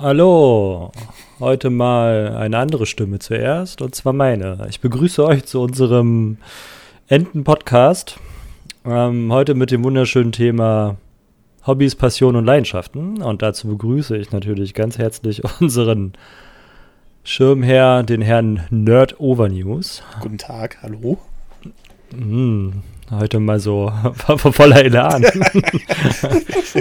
Hallo, heute mal eine andere Stimme zuerst, und zwar meine. Ich begrüße euch zu unserem Enten-Podcast. Ähm, heute mit dem wunderschönen Thema Hobbys, Passion und Leidenschaften. Und dazu begrüße ich natürlich ganz herzlich unseren Schirmherr, den Herrn Nerd Overnews. Guten Tag, hallo. Mm, heute mal so voller Elan.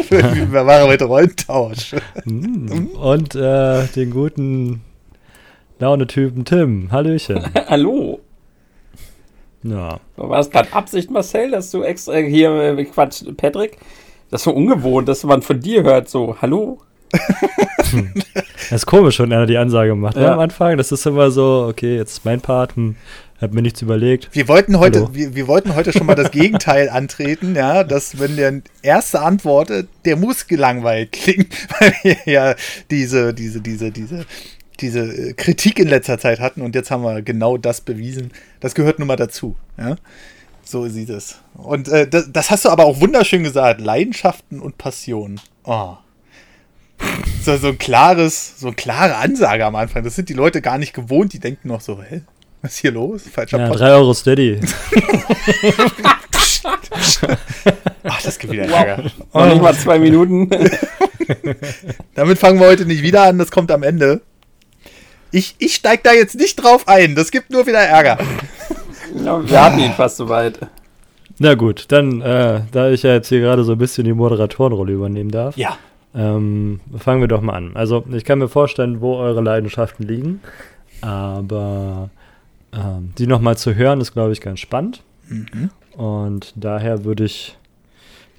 Wir machen heute Rollentausch. Mm, und äh, den guten Laune-Typen Tim. Hallöchen. Hallo. Ja. War das gerade Absicht, Marcel, dass du extra hier, äh, Quatsch, Patrick? Das ist so ungewohnt, dass man von dir hört, so, hallo? Das ist komisch, wenn einer die Ansage macht ne, Ja. am Anfang. Das ist immer so, okay, jetzt ist mein Part, hm, hab mir nichts überlegt. Wir wollten heute, wir, wir wollten heute schon mal das Gegenteil antreten, ja, dass wenn der erste antwortet, der muss gelangweilt klingen, weil wir ja diese, diese, diese, diese, diese äh, Kritik in letzter Zeit hatten und jetzt haben wir genau das bewiesen. Das gehört nun mal dazu, ja. So sieht es. Und äh, das, das hast du aber auch wunderschön gesagt. Leidenschaften und Passion. Oh. So, so ein klares, so eine klare Ansage am Anfang. Das sind die Leute gar nicht gewohnt. Die denken noch so, hä? Was ist hier los? Falscher Ja, Podcast. 3 Euro Steady. Ach, das gibt wieder Ärger. Noch nicht mal zwei Minuten. Damit fangen wir heute nicht wieder an, das kommt am Ende. Ich, ich steig da jetzt nicht drauf ein, das gibt nur wieder Ärger. Ja, wir hatten ihn fast soweit. Na gut, dann, äh, da ich ja jetzt hier gerade so ein bisschen die Moderatorenrolle übernehmen darf, Ja. ähm, fangen wir doch mal an. Also, ich kann mir vorstellen, wo eure Leidenschaften liegen, aber ähm, die nochmal zu hören, ist, glaube ich, ganz spannend. Mhm. Und daher würde ich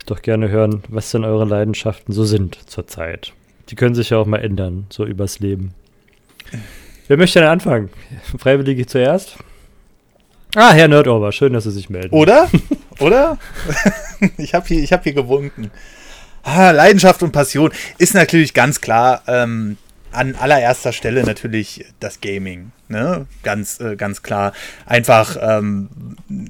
doch gerne hören, was denn eure Leidenschaften so sind zurzeit. Die können sich ja auch mal ändern, so übers Leben. Wer möchte denn anfangen? Freiwillige zuerst? Ah, Herr Nerdover, schön, dass Sie sich melden. Oder? Oder? ich habe hier, ich hab hier gewunken. Ah, Leidenschaft und Passion ist natürlich ganz klar ähm, an allererster Stelle natürlich das Gaming. Ne? Ganz, äh, ganz klar. Einfach ähm,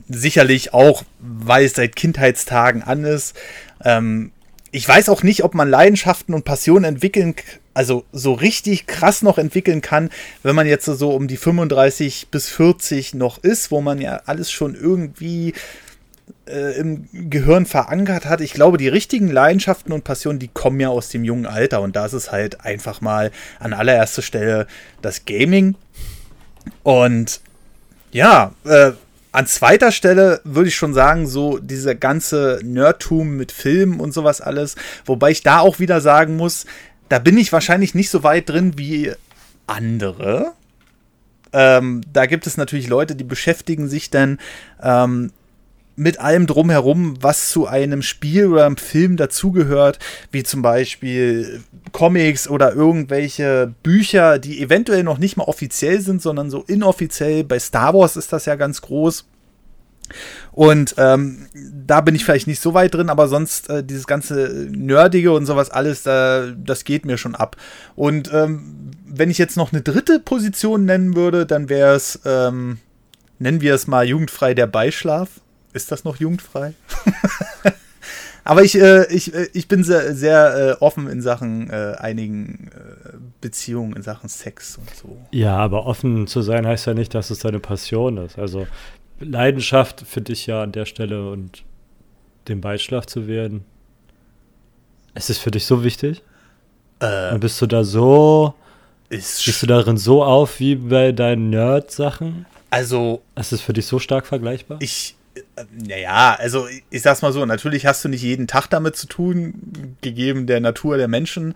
sicherlich auch, weil es seit Kindheitstagen an ist. Ähm, ich weiß auch nicht, ob man Leidenschaften und Passionen entwickeln, also so richtig krass noch entwickeln kann, wenn man jetzt so um die 35 bis 40 noch ist, wo man ja alles schon irgendwie äh, im Gehirn verankert hat. Ich glaube, die richtigen Leidenschaften und Passionen, die kommen ja aus dem jungen Alter und da ist es halt einfach mal an allererster Stelle das Gaming. Und ja, äh, an zweiter Stelle würde ich schon sagen, so dieser ganze Nerdtum mit Filmen und sowas alles. Wobei ich da auch wieder sagen muss, da bin ich wahrscheinlich nicht so weit drin wie andere. Ähm, da gibt es natürlich Leute, die beschäftigen sich dann ähm, mit allem drumherum, was zu einem Spiel oder einem Film dazugehört, wie zum Beispiel Comics oder irgendwelche Bücher, die eventuell noch nicht mal offiziell sind, sondern so inoffiziell. Bei Star Wars ist das ja ganz groß. Und ähm, da bin ich vielleicht nicht so weit drin, aber sonst äh, dieses ganze Nerdige und sowas alles, äh, das geht mir schon ab. Und ähm, wenn ich jetzt noch eine dritte Position nennen würde, dann wäre es, ähm, nennen wir es mal jugendfrei der Beischlaf. Ist das noch jugendfrei? Aber ich, äh, ich, äh, ich bin sehr, sehr äh, offen in Sachen äh, einigen äh, Beziehungen, in Sachen Sex und so. Ja, aber offen zu sein heißt ja nicht, dass es deine Passion ist. Also Leidenschaft finde ich ja an der Stelle und dem Beischlaf zu werden. Ist es für dich so wichtig? Äh, Und bist du da so, ist gehst du darin so auf wie bei deinen Nerd-Sachen? also Ist es für dich so stark vergleichbar? ich, naja, also ich, sag's mal so, natürlich hast du nicht jeden Tag damit zu tun, gegeben der Natur der Menschen,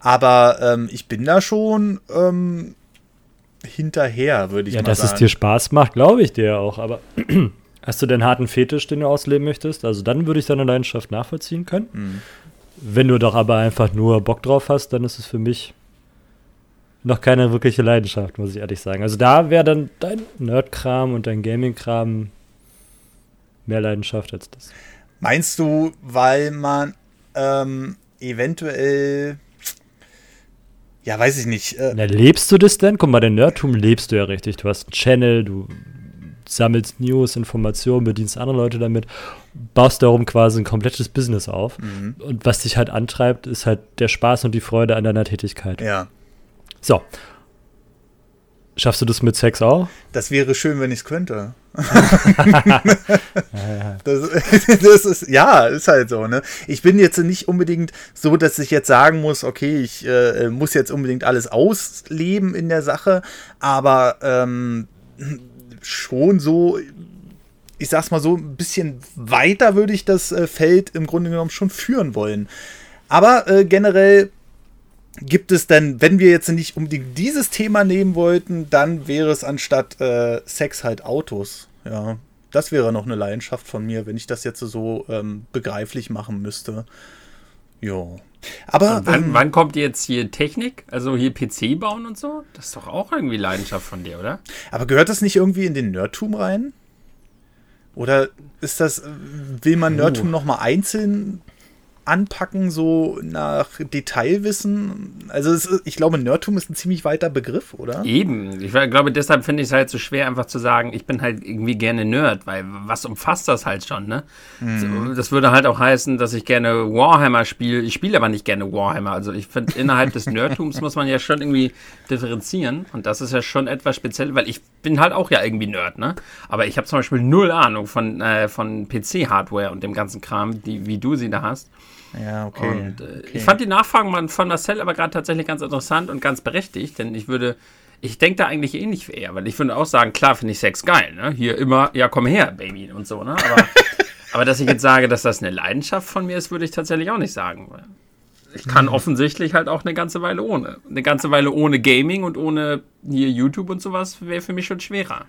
aber ähm, ich bin da schon ähm, hinterher, würde ich ja, mal dass sagen. es dir Spaß macht, glaube ich dir auch. Aber hast du denn harten Fetisch, den du ausleben möchtest? Also dann würde ich deine Leidenschaft nachvollziehen können. Hm. Wenn du doch aber einfach nur Bock drauf hast, dann ist es für mich noch keine wirkliche Leidenschaft, muss ich ehrlich sagen. Also da wäre dann dein Nerd-Kram und dein Gaming-Kram mehr Leidenschaft als das. Meinst du, weil man ähm, eventuell, ja, weiß ich nicht, äh, Na, lebst du das denn? Guck mal, den Nerdtum lebst du ja richtig. Du hast einen Channel, du sammelst News, Informationen, bedienst andere Leute damit, baust darum quasi ein komplettes Business auf. Mhm. Und was dich halt antreibt, ist halt der Spaß und die Freude an deiner Tätigkeit. Ja. So. Schaffst du das mit Sex auch? Das wäre schön, wenn ich es könnte. Das, das, ist, ja, ist halt so, ne? Ich bin jetzt nicht unbedingt so, dass ich jetzt sagen muss, okay, ich äh, muss jetzt unbedingt alles ausleben in der Sache, aber ähm, schon so, ich sag's mal so, ein bisschen weiter würde ich das äh, Feld im Grunde genommen schon führen wollen. Aber äh, generell gibt es denn, wenn wir jetzt nicht unbedingt dieses Thema nehmen wollten, dann wäre es anstatt äh, Sex halt Autos. Ja, das wäre noch eine Leidenschaft von mir, wenn ich das jetzt so ähm, begreiflich machen müsste. Jo. Aber wann, ähm, wann kommt jetzt hier Technik? Also hier PC bauen und so? Das ist doch auch irgendwie Leidenschaft von dir, oder? aber gehört das nicht irgendwie in den Nerdtum rein? Oder ist das, äh, will man Oh. Nerdtum noch mal einzeln anpacken, so nach Detailwissen? Also ist, ich glaube, Nerdtum ist ein ziemlich weiter Begriff, oder? Eben. Ich glaube, deshalb finde ich es halt so schwer, einfach zu sagen, ich bin halt irgendwie gerne Nerd, weil was umfasst das halt schon, ne? So, Das würde halt auch heißen, dass ich gerne Warhammer spiele. Ich spiele aber nicht gerne Warhammer. Also ich finde, innerhalb des Nerdtums muss man ja schon irgendwie differenzieren. Und das ist ja schon etwas speziell, weil ich bin halt auch ja irgendwie Nerd, ne? Aber ich habe zum Beispiel null Ahnung von, äh, von PC-Hardware und dem ganzen Kram, die, wie du sie da hast. Ja, okay. Und äh, okay. ich fand die Nachfragen von- Marcel aber gerade tatsächlich ganz interessant und ganz berechtigt, denn ich würde, ich denke da eigentlich ähnlich wie er, weil ich würde auch sagen, klar finde ich Sex geil, ne? Hier immer, ja komm her, Baby und so, ne? Aber, aber dass ich jetzt sage, dass das eine Leidenschaft von mir ist, würde ich tatsächlich auch nicht sagen. Ich kann offensichtlich halt auch eine ganze Weile ohne. Eine ganze Weile ohne Gaming und ohne hier YouTube und sowas wäre für mich schon schwerer.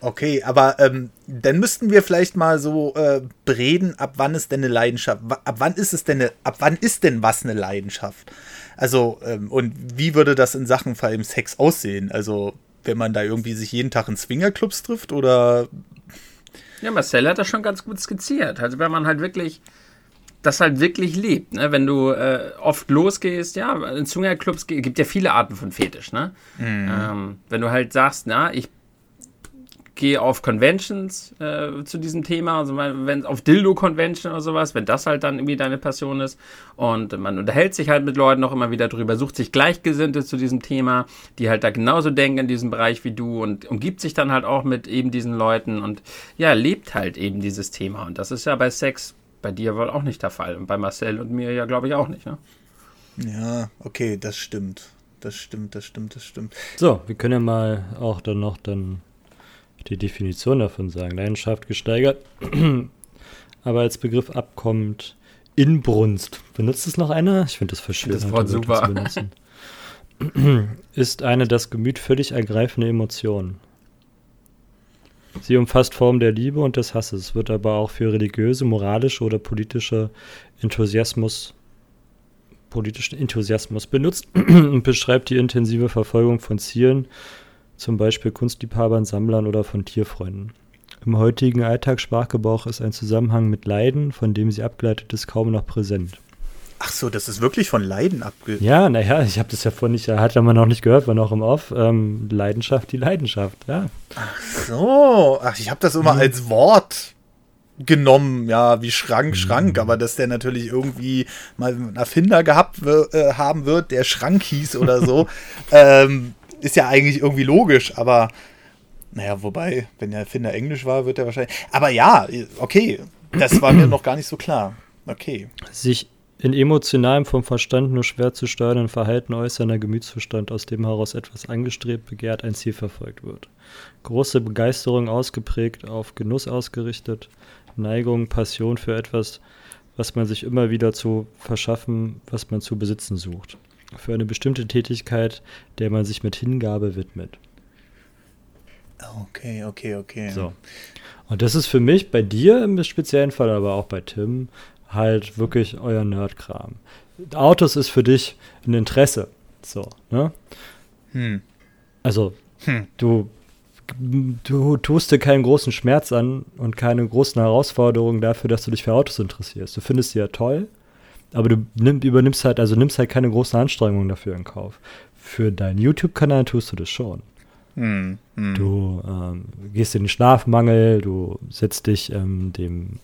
Okay, aber ähm, dann müssten wir vielleicht mal so äh, bereden, ab wann ist denn eine Leidenschaft, ab wann ist es denn eine, ab wann ist denn was eine Leidenschaft? Also, ähm, und wie würde das in Sachen vor allem Sex aussehen? Also, wenn man da irgendwie sich jeden Tag in Swingerclubs trifft oder Ja, Marcel hat das schon ganz gut skizziert. Also wenn man halt wirklich das halt wirklich lebt, ne? Wenn du äh, oft losgehst, ja, in Swingerclubs ge- gibt ja viele Arten von Fetisch, ne? Ähm, wenn du halt sagst, na, ich gehe auf Conventions äh, zu diesem Thema, also wenn auf Dildo-Convention oder sowas, wenn das halt dann irgendwie deine Passion ist und man unterhält sich halt mit Leuten auch immer wieder drüber, sucht sich Gleichgesinnte zu diesem Thema, die halt da genauso denken in diesem Bereich wie du und umgibt sich dann halt auch mit eben diesen Leuten und ja, lebt halt eben dieses Thema und das ist ja bei Sex bei dir wohl auch nicht der Fall und bei Marcel und mir ja glaube ich auch nicht, ne? Ja, okay, das stimmt. Das stimmt, das stimmt, das stimmt. So, wir können ja mal auch dann noch dann die Definition davon sagen. Leidenschaft gesteigert. Aber als Begriff abkommt Inbrunst. Benutzt es noch einer? Ich finde das verschwunden. Das Wort super. Ist eine das Gemüt völlig ergreifende Emotion. Sie umfasst Formen der Liebe und des Hasses, wird aber auch für religiöse, moralische oder politische Enthusiasmus politischen Enthusiasmus benutzt und beschreibt die intensive Verfolgung von Zielen, zum Beispiel Kunstliebhabern, Sammlern oder von Tierfreunden. Im heutigen Alltagssprachgebrauch ist ein Zusammenhang mit Leiden, von dem sie abgeleitet ist, kaum noch präsent. Ach so, das ist wirklich von Leiden abge... Ja, naja, ich habe das ja vorhin nicht, hat man noch nicht gehört, war noch im Off. Ähm, Leidenschaft, die Leidenschaft, ja. So, ach, ich habe das Mhm. immer als Wort genommen, ja, wie. Schrank, Schrank, aber dass der natürlich irgendwie mal einen Erfinder gehabt äh, haben wird, der Schrank hieß oder so, ähm, ist ja eigentlich irgendwie logisch, aber naja, wobei, wenn der Erfinder Englisch war, wird er wahrscheinlich. Aber ja, okay, das war mir noch gar nicht so klar. Okay. Sich in emotionalem, vom Verstand nur schwer zu steuernden Verhalten äußernder Gemütszustand, aus dem heraus etwas angestrebt, begehrt, ein Ziel verfolgt wird. Große Begeisterung ausgeprägt, auf Genuss ausgerichtet, Neigung, Passion für etwas, was man sich immer wieder zu verschaffen, was man zu besitzen sucht. Für eine bestimmte Tätigkeit, der man sich mit Hingabe widmet. Okay, okay, okay. So. Und das ist für mich bei dir im speziellen Fall, aber auch bei Tim, halt wirklich euer Nerdkram. Autos ist für dich ein Interesse. So, ne? Hm. Also, Hm. du, du tust dir keinen großen Schmerz an und keine großen Herausforderungen dafür, dass du dich für Autos interessierst. Du findest sie ja toll, aber du nimm, übernimmst halt, also nimmst halt keine großen Anstrengungen dafür in Kauf. Für deinen YouTube-Kanal tust du das schon. Mhm. Du ähm, gehst in den Schlafmangel, du setzt dich ähm, dem,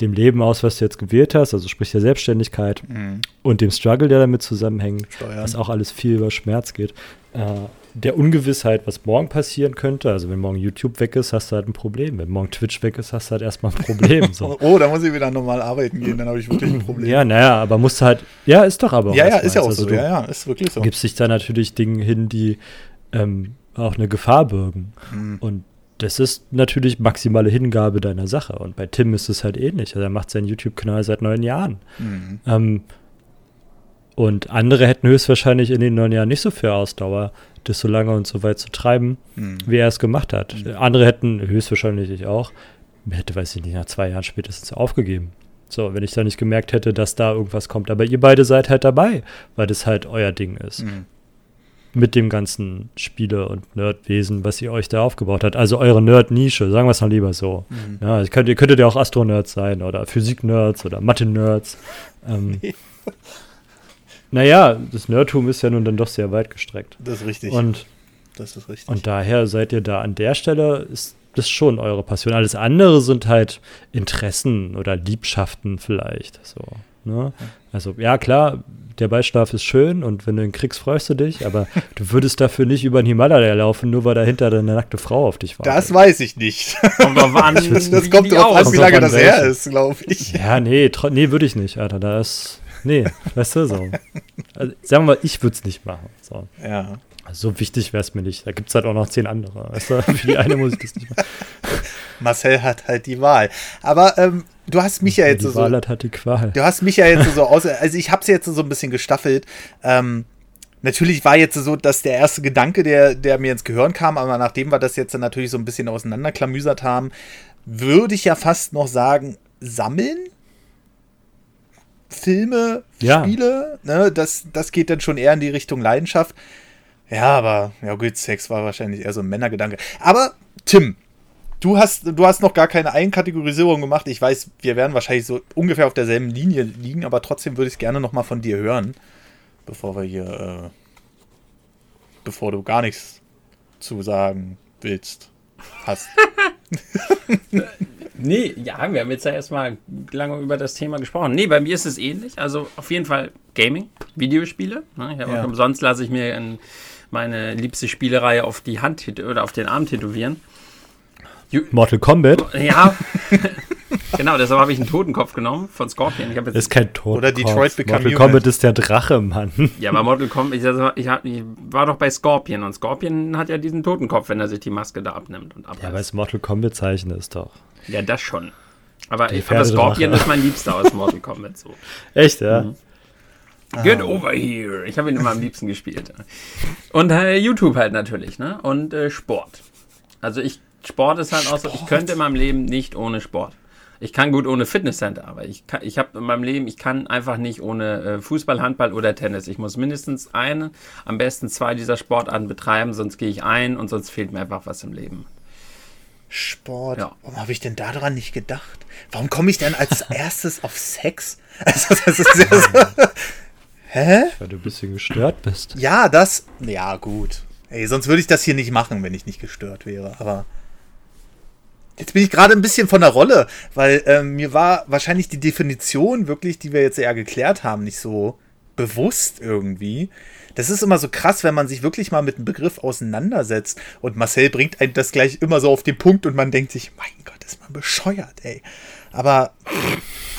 dem Leben aus, was du jetzt gewählt hast, also sprich der Selbstständigkeit mhm. und dem Struggle, der damit zusammenhängt, Steuern. was auch alles viel über Schmerz geht. Äh, der Ungewissheit, was morgen passieren könnte. Also wenn morgen YouTube weg ist, hast du halt ein Problem. Wenn morgen Twitch weg ist, hast du halt erstmal ein Problem. So. oh, da muss ich wieder normal arbeiten gehen, dann habe ich wirklich ein Problem. Ja, naja, aber musst du halt, ja, ist doch aber auch. Ja, ja, ist ja auch also so, ja, ja, ist wirklich so. Gibst dich da natürlich Dinge hin, die ähm, auch eine Gefahr bürgen. Mhm. Und das ist natürlich maximale Hingabe deiner Sache. Und bei Tim ist es halt ähnlich. Also er macht seinen YouTube-Kanal seit neun Jahren. Mhm. Ähm, und andere hätten höchstwahrscheinlich in den neun Jahren nicht so viel Ausdauer, das so lange und so weit zu treiben, mhm. wie er es gemacht hat. Mhm. Andere hätten höchstwahrscheinlich ich auch, hätte, weiß ich nicht, nach zwei Jahren spätestens aufgegeben. So, wenn ich da nicht gemerkt hätte, dass da irgendwas kommt. Aber ihr beide seid halt dabei, weil das halt euer Ding ist. Mhm. Mit dem ganzen Spiele- und Nerdwesen, was ihr euch da aufgebaut habt. Also eure Nerd-Nische, sagen wir es mal lieber so. Mhm. Ja, ihr, könnt, ihr könntet ja auch Astro-Nerds sein oder Physik-Nerds oder Mathe-Nerds. Ähm, Naja, das Nerdtum ist ja nun dann doch sehr weit gestreckt. Das ist richtig. Und, das ist richtig. Und daher seid ihr da an der Stelle, ist das schon eure Passion. Alles andere sind halt Interessen oder Liebschaften vielleicht. So, ne? Also, ja, klar, der Beischlaf ist schön und wenn du ihn kriegst, freust du dich, aber du würdest dafür nicht über den Himalaya laufen, nur weil dahinter eine nackte Frau auf dich wartet. Das weiß ich nicht. Kommt drauf an, das kommt drauf an, wie lange das her ist, glaube ich. Ja, nee, nee, würde ich nicht, Alter. Da ist Nee, weißt du, so. Also, sagen wir mal, ich würde es nicht machen. So. Ja. Also, so wichtig wäre es mir nicht. Da gibt es halt auch noch zehn andere. Weißt du, für die eine muss ich das nicht machen. Marcel hat halt die Wahl. Aber ähm, du hast mich ja jetzt die so. Wahl hat halt die Qual. Du hast mich ja jetzt so aus. Also, ich habe es jetzt so ein bisschen gestaffelt. Ähm, natürlich war jetzt so, dass der erste Gedanke, der, der mir ins Gehirn kam, aber nachdem wir das jetzt natürlich so ein bisschen auseinanderklamüsert haben, würde ich ja fast noch sagen, sammeln Filme, ja. Spiele, ne, das, das geht dann schon eher in die Richtung Leidenschaft. Ja, aber, ja gut, Sex war wahrscheinlich eher so ein Männergedanke. Aber, Tim, du hast, du hast noch gar keine Einkategorisierung gemacht. Ich weiß, wir werden wahrscheinlich so ungefähr auf derselben Linie liegen, aber trotzdem würde ich es gerne noch mal von dir hören, bevor wir hier, äh, bevor du gar nichts zu sagen willst, hast. Nee, ja, wir haben jetzt ja erstmal lange über das Thema gesprochen. Nee, bei mir ist es ähnlich. Also auf jeden Fall Gaming, Videospiele. Ne? Ja. Umsonst lasse ich mir in meine liebste Spielerei auf die Hand oder auf den Arm tätowieren. Mortal Kombat? Ja, genau, deshalb habe ich einen Totenkopf genommen von Scorpion. Ich das ist kein Totenkopf. Oder Detroit Become Mortal Human. Kombat ist der Drache, Mann. Ja, aber Mortal Kombat, ich, also, ich, ich, war doch bei Scorpion und Scorpion hat ja diesen Totenkopf, wenn er sich die Maske da abnimmt und abreißt. Ja, aber das Mortal Kombat Zeichen ist doch. Ja, das schon. Aber, ich, aber Scorpion ist mein Liebster aus Mortal Kombat so. Echt, ja? Mhm. Get ah. over here. Ich habe ihn immer am liebsten gespielt. Und äh, YouTube halt natürlich, ne? Und äh, Sport. Also ich, Sport ist halt Sport. auch so, ich könnte in meinem Leben nicht ohne Sport. Ich kann gut ohne Fitnesscenter, aber ich, ich habe in meinem Leben, ich kann einfach nicht ohne äh, Fußball, Handball oder Tennis. Ich muss mindestens eine, am besten zwei dieser Sportarten betreiben, sonst gehe ich ein und sonst fehlt mir einfach was im Leben. Sport. Ja. Warum habe ich denn daran nicht gedacht? Warum komme ich denn als erstes auf Sex? Also, das ist sehr so. Hä? Weil du ein bisschen gestört bist. Ja, das. Ja, gut. Ey, sonst würde ich das hier nicht machen, wenn ich nicht gestört wäre. Aber. Jetzt bin ich gerade ein bisschen von der Rolle, weil ähm, mir war wahrscheinlich die Definition wirklich, die wir jetzt eher geklärt haben, nicht so bewusst irgendwie. Das ist immer so krass, wenn man sich wirklich mal mit einem Begriff auseinandersetzt. Und Marcel bringt einen das gleich immer so auf den Punkt und man denkt sich, mein Gott, ist man bescheuert, ey. Aber,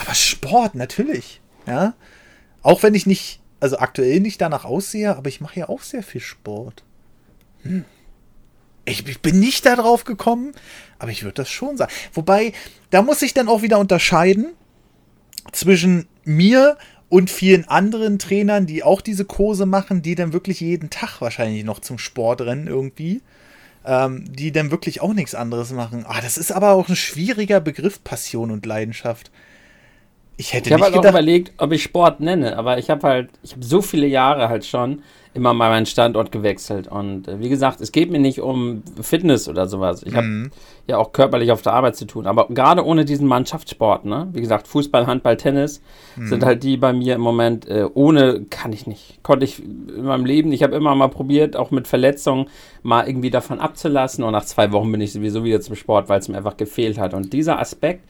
aber Sport, natürlich. Ja. Auch wenn ich nicht, also aktuell nicht danach aussehe, aber ich mache ja auch sehr viel Sport. Hm. Ich, ich bin nicht darauf gekommen, aber ich würde das schon sagen. Wobei, da muss ich dann auch wieder unterscheiden zwischen mir und vielen anderen Trainern, die auch diese Kurse machen, die dann wirklich jeden Tag wahrscheinlich noch zum Sport rennen irgendwie. Ähm, die dann wirklich auch nichts anderes machen. Ah, das ist aber auch ein schwieriger Begriff, Passion und Leidenschaft. Ich hätte ich habe halt gedacht, auch überlegt, ob ich Sport nenne, aber ich habe halt, ich habe so viele Jahre halt schon immer mal meinen Standort gewechselt und äh, wie gesagt, es geht mir nicht um Fitness oder sowas. Ich habe, mhm. ja auch körperlich auf der Arbeit zu tun. Aber gerade ohne diesen Mannschaftssport, ne? Wie gesagt, Fußball, Handball, Tennis mhm. sind halt die bei mir im Moment. Äh, ohne kann ich nicht. Konnte ich in meinem Leben. Ich habe immer mal probiert, auch mit Verletzungen mal irgendwie davon abzulassen. Und nach zwei Wochen bin ich sowieso wieder zum Sport, weil es mir einfach gefehlt hat. Und dieser Aspekt,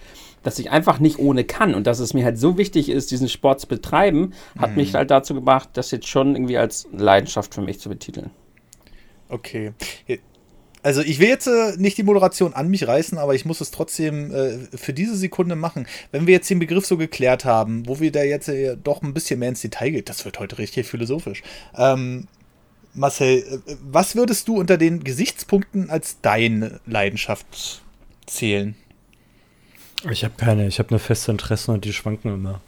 dass ich einfach nicht ohne kann und dass es mir halt so wichtig ist, diesen Sport zu betreiben, hat mhm. mich halt dazu gebracht, das jetzt schon irgendwie als Leidenschaft für mich zu betiteln. Okay. Also ich will jetzt äh, nicht die Moderation an mich reißen, aber ich muss es trotzdem äh, für diese Sekunde machen. Wenn wir jetzt den Begriff so geklärt haben, wo wir da jetzt äh, doch ein bisschen mehr ins Detail gehen, das wird heute richtig philosophisch. Ähm, Marcel, äh, was würdest du unter den Gesichtspunkten als deine Leidenschaft zählen? Ich habe keine, ich habe nur feste Interessen und die schwanken immer.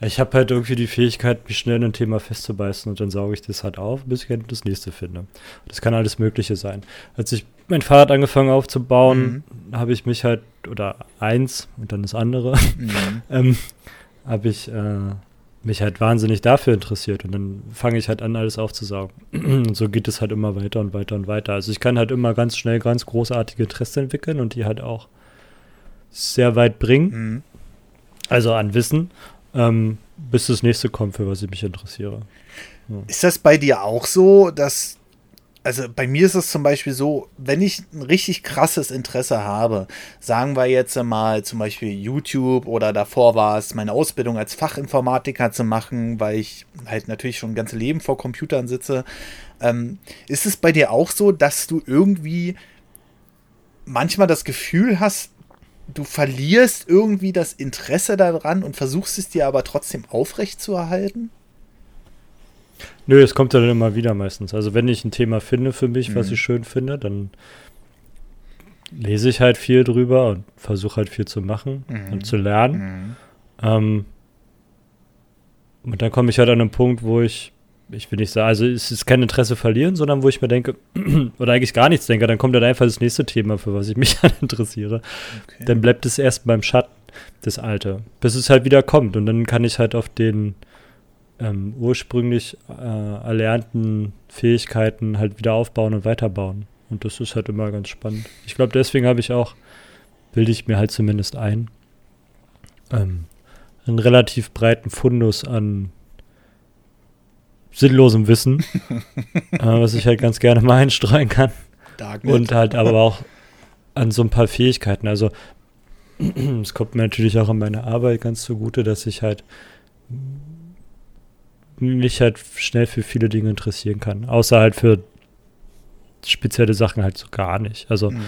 Ich habe halt irgendwie die Fähigkeit, mich schnell in ein Thema festzubeißen und dann sauge ich das halt auf, bis ich das nächste finde. Das kann alles Mögliche sein. Als ich mein Fahrrad angefangen aufzubauen, mhm. habe ich mich halt, oder eins und dann das andere, mhm. ähm, habe ich äh, mich halt wahnsinnig dafür interessiert und dann fange ich halt an, alles aufzusaugen. und so geht es halt immer weiter und weiter und weiter. Also ich kann halt immer ganz schnell ganz großartige Interessen entwickeln und die halt auch sehr weit bringen. Mhm. Also an Wissen ähm, bis das nächste kommt, für was ich mich interessiere. Ja. Ist das bei dir auch so, dass also bei mir ist es zum Beispiel so, wenn ich ein richtig krasses Interesse habe, sagen wir jetzt mal zum Beispiel YouTube oder davor war es meine Ausbildung als Fachinformatiker zu machen, weil ich halt natürlich schon ein ganzes Leben vor Computern sitze. Ähm, ist es bei dir auch so, dass du irgendwie manchmal das Gefühl hast, du verlierst irgendwie das Interesse daran und versuchst es dir aber trotzdem aufrecht zu erhalten? Nö, es kommt ja dann immer wieder meistens. Also wenn ich ein Thema finde für mich, mhm. was ich schön finde, dann lese ich halt viel drüber und versuche halt viel zu machen mhm. und zu lernen. Mhm. Ähm, und dann komme ich halt an einen Punkt, wo ich ich will nicht sagen, also es ist kein Interesse verlieren, sondern wo ich mir denke, oder eigentlich gar nichts denke, dann kommt dann einfach das nächste Thema, für was ich mich dann interessiere. Okay. Dann bleibt es erst beim Schatten, das Alte, bis es halt wieder kommt. Und dann kann ich halt auf den ähm, ursprünglich äh, erlernten Fähigkeiten halt wieder aufbauen und weiterbauen. Und das ist halt immer ganz spannend. Ich glaube, deswegen habe ich auch, bilde ich mir halt zumindest ein, ähm, einen relativ breiten Fundus an sinnlosem Wissen, äh, was ich halt ganz gerne mal einstreuen kann. Darknet. Und halt aber auch an so ein paar Fähigkeiten. Also es kommt mir natürlich auch an meine Arbeit ganz zugute, dass ich halt mich halt schnell für viele Dinge interessieren kann. Außer halt für spezielle Sachen halt so gar nicht. Also mhm.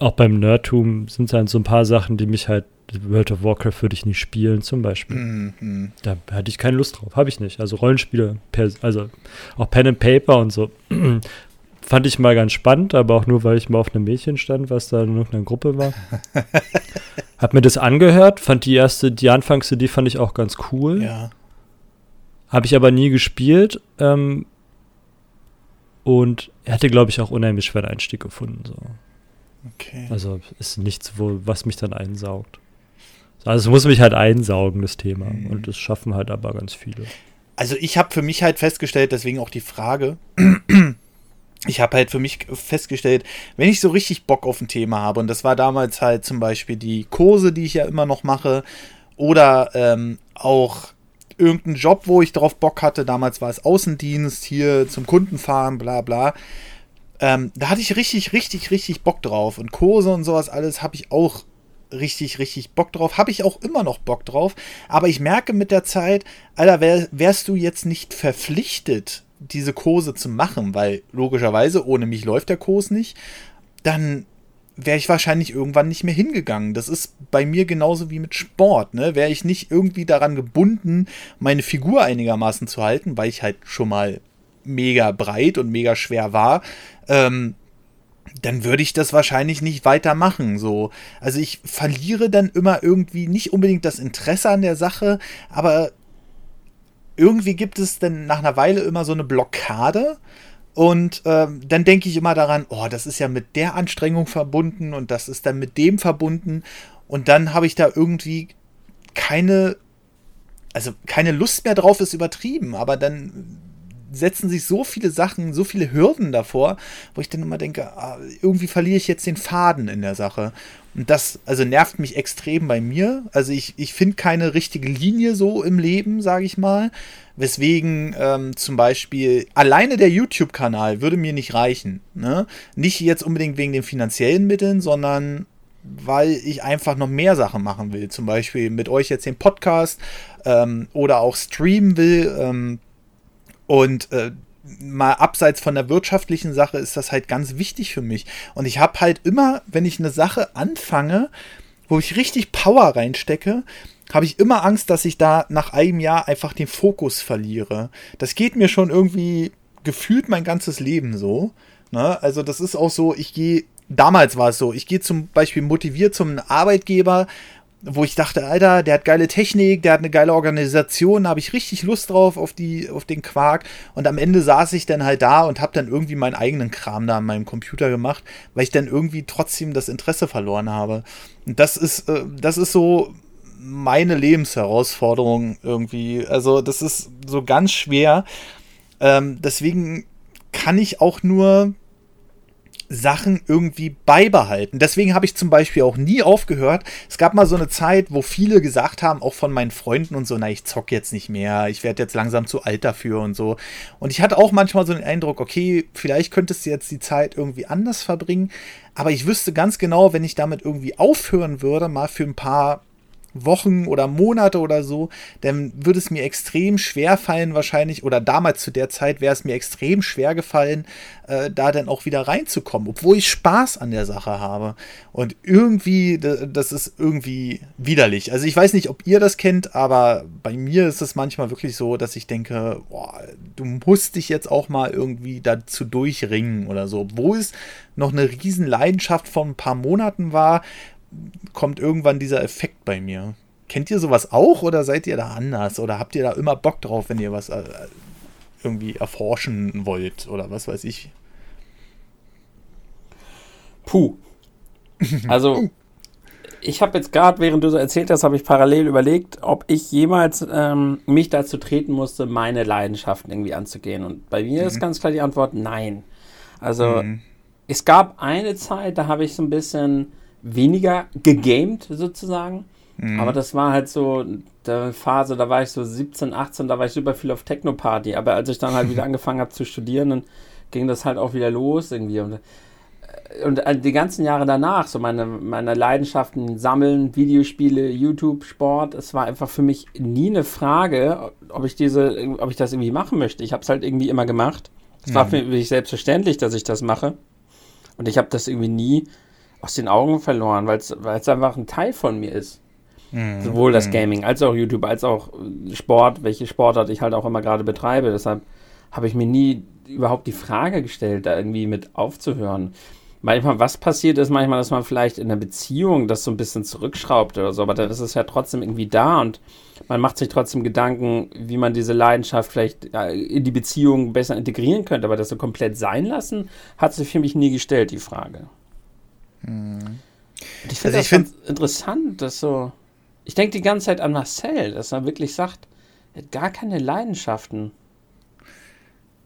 auch beim Nerdtum sind es halt so ein paar Sachen, die mich halt World of Warcraft würde ich nicht spielen, zum Beispiel. Mhm. Da hatte ich keine Lust drauf. Habe ich nicht. Also Rollenspiele, also auch Pen and Paper und so. Fand ich mal ganz spannend, aber auch nur, weil ich mal auf einem Mädchen stand, was da in irgendeiner Gruppe war. Hab mir das angehört, fand die erste, die Anfangsidee fand ich auch ganz cool. Ja. Habe ich aber nie gespielt. Ähm, und er hatte, glaube ich, auch unheimlich schweren Einstieg gefunden. So. Okay. Also ist nichts, wo, was mich dann einsaugt. Also es muss mich halt einsaugen, das Thema. Mhm. Und das schaffen halt aber ganz viele. Also ich habe für mich halt festgestellt, deswegen auch die Frage, ich habe halt für mich festgestellt, wenn ich so richtig Bock auf ein Thema habe, und das war damals halt zum Beispiel die Kurse, die ich ja immer noch mache, oder ähm, auch irgendein Job, wo ich drauf Bock hatte, damals war es Außendienst, hier zum Kunden fahren, bla bla. Ähm, da hatte ich richtig, richtig, richtig Bock drauf. Und Kurse und sowas alles habe ich auch richtig, richtig Bock drauf. Habe ich auch immer noch Bock drauf. Aber ich merke mit der Zeit, Alter, wär, wärst du jetzt nicht verpflichtet, diese Kurse zu machen, weil logischerweise ohne mich läuft der Kurs nicht, dann wäre ich wahrscheinlich irgendwann nicht mehr hingegangen. Das ist bei mir genauso wie mit Sport. Ne? Wäre ich nicht irgendwie daran gebunden, meine Figur einigermaßen zu halten, weil ich halt schon mal mega breit und mega schwer war, ähm, dann würde ich das wahrscheinlich nicht weitermachen. So. Also ich verliere dann immer irgendwie nicht unbedingt das Interesse an der Sache, aber irgendwie gibt es dann nach einer Weile immer so eine Blockade. Und ähm, dann denke ich immer daran, oh, das ist ja mit der Anstrengung verbunden und das ist dann mit dem verbunden. Und dann habe ich da irgendwie keine, also keine Lust mehr drauf, ist übertrieben, aber dann setzen sich so viele Sachen, so viele Hürden davor, wo ich dann immer denke, ah, irgendwie verliere ich jetzt den Faden in der Sache. Und das, also nervt mich extrem bei mir. Also ich, ich finde keine richtige Linie so im Leben, sage ich mal. Weswegen ähm, zum Beispiel alleine der YouTube-Kanal würde mir nicht reichen. Ne? Nicht jetzt unbedingt wegen den finanziellen Mitteln, sondern weil ich einfach noch mehr Sachen machen will. Zum Beispiel mit euch jetzt den Podcast ähm, oder auch streamen will. Ähm, und äh, mal abseits von der wirtschaftlichen Sache ist das halt ganz wichtig für mich. Und ich habe halt immer, wenn ich eine Sache anfange, wo ich richtig Power reinstecke, habe ich immer Angst, dass ich da nach einem Jahr einfach den Fokus verliere. Das geht mir schon irgendwie gefühlt mein ganzes Leben so. Ne? Also das ist auch so, ich gehe, damals war es so, ich gehe zum Beispiel motiviert zum Arbeitgeber, wo ich dachte, Alter, der hat geile Technik, der hat eine geile Organisation, da habe ich richtig Lust drauf auf die auf den Quark und am Ende saß ich dann halt da und habe dann irgendwie meinen eigenen Kram da an meinem Computer gemacht, weil ich dann irgendwie trotzdem das Interesse verloren habe. Und das ist äh, das ist so meine Lebensherausforderung irgendwie. Also das ist so ganz schwer. Ähm, deswegen kann ich auch nur Sachen irgendwie beibehalten. Deswegen habe ich zum Beispiel auch nie aufgehört. Es gab mal so eine Zeit, wo viele gesagt haben, auch von meinen Freunden und so, na, ich zock jetzt nicht mehr, ich werde jetzt langsam zu alt dafür und so. Und ich hatte auch manchmal so den Eindruck, okay, vielleicht könntest du jetzt die Zeit irgendwie anders verbringen. Aber ich wüsste ganz genau, wenn ich damit irgendwie aufhören würde, mal für ein paar Wochen oder Monate oder so, dann würde es mir extrem schwer fallen, wahrscheinlich, oder damals zu der Zeit wäre es mir extrem schwer gefallen, äh, da dann auch wieder reinzukommen, obwohl ich Spaß an der Sache habe. Und irgendwie, das ist irgendwie widerlich. Also ich weiß nicht, ob ihr das kennt, aber bei mir ist es manchmal wirklich so, dass ich denke, boah, du musst dich jetzt auch mal irgendwie dazu durchringen oder so. Obwohl es noch eine riesen Leidenschaft von ein paar Monaten war, kommt irgendwann dieser Effekt bei mir. Kennt ihr sowas auch oder seid ihr da anders? Oder habt ihr da immer Bock drauf, wenn ihr was äh, irgendwie erforschen wollt oder was weiß ich? Puh. Also, ich habe jetzt gerade, während du so erzählt hast, habe ich parallel überlegt, ob ich jemals ähm, mich dazu treten musste, meine Leidenschaften irgendwie anzugehen. Und bei mir mhm. ist ganz klar die Antwort nein. Also, mhm. es gab eine Zeit, da habe ich so ein bisschen weniger gegamed sozusagen. Mhm. Aber das war halt so der Phase, da war ich so 17, 18, da war ich super viel auf Techno-Party. Aber als ich dann halt wieder angefangen habe zu studieren, dann ging das halt auch wieder los irgendwie. Und, äh, und äh, die ganzen Jahre danach, so meine, meine Leidenschaften sammeln, Videospiele, YouTube, Sport, es war einfach für mich nie eine Frage, ob ich diese, ob ich das irgendwie machen möchte. Ich habe es halt irgendwie immer gemacht. Es war mhm. für mich selbstverständlich, dass ich das mache. Und ich habe das irgendwie nie aus den Augen verloren, weil es einfach ein Teil von mir ist. Mhm. Sowohl das mhm. Gaming als auch YouTube, als auch Sport, welche Sportart ich halt auch immer gerade betreibe. Deshalb habe ich mir nie überhaupt die Frage gestellt, da irgendwie mit aufzuhören. Manchmal, was passiert ist, manchmal, dass man vielleicht in einer Beziehung das so ein bisschen zurückschraubt oder so, aber dann ist es ja trotzdem irgendwie da und man macht sich trotzdem Gedanken, wie man diese Leidenschaft vielleicht in die Beziehung besser integrieren könnte, aber das so komplett sein lassen, hat sich für mich nie gestellt, die Frage. Mhm. ich finde also das find, interessant, dass so. Ich denke die ganze Zeit an Marcel, dass er wirklich sagt, er hat gar keine Leidenschaften,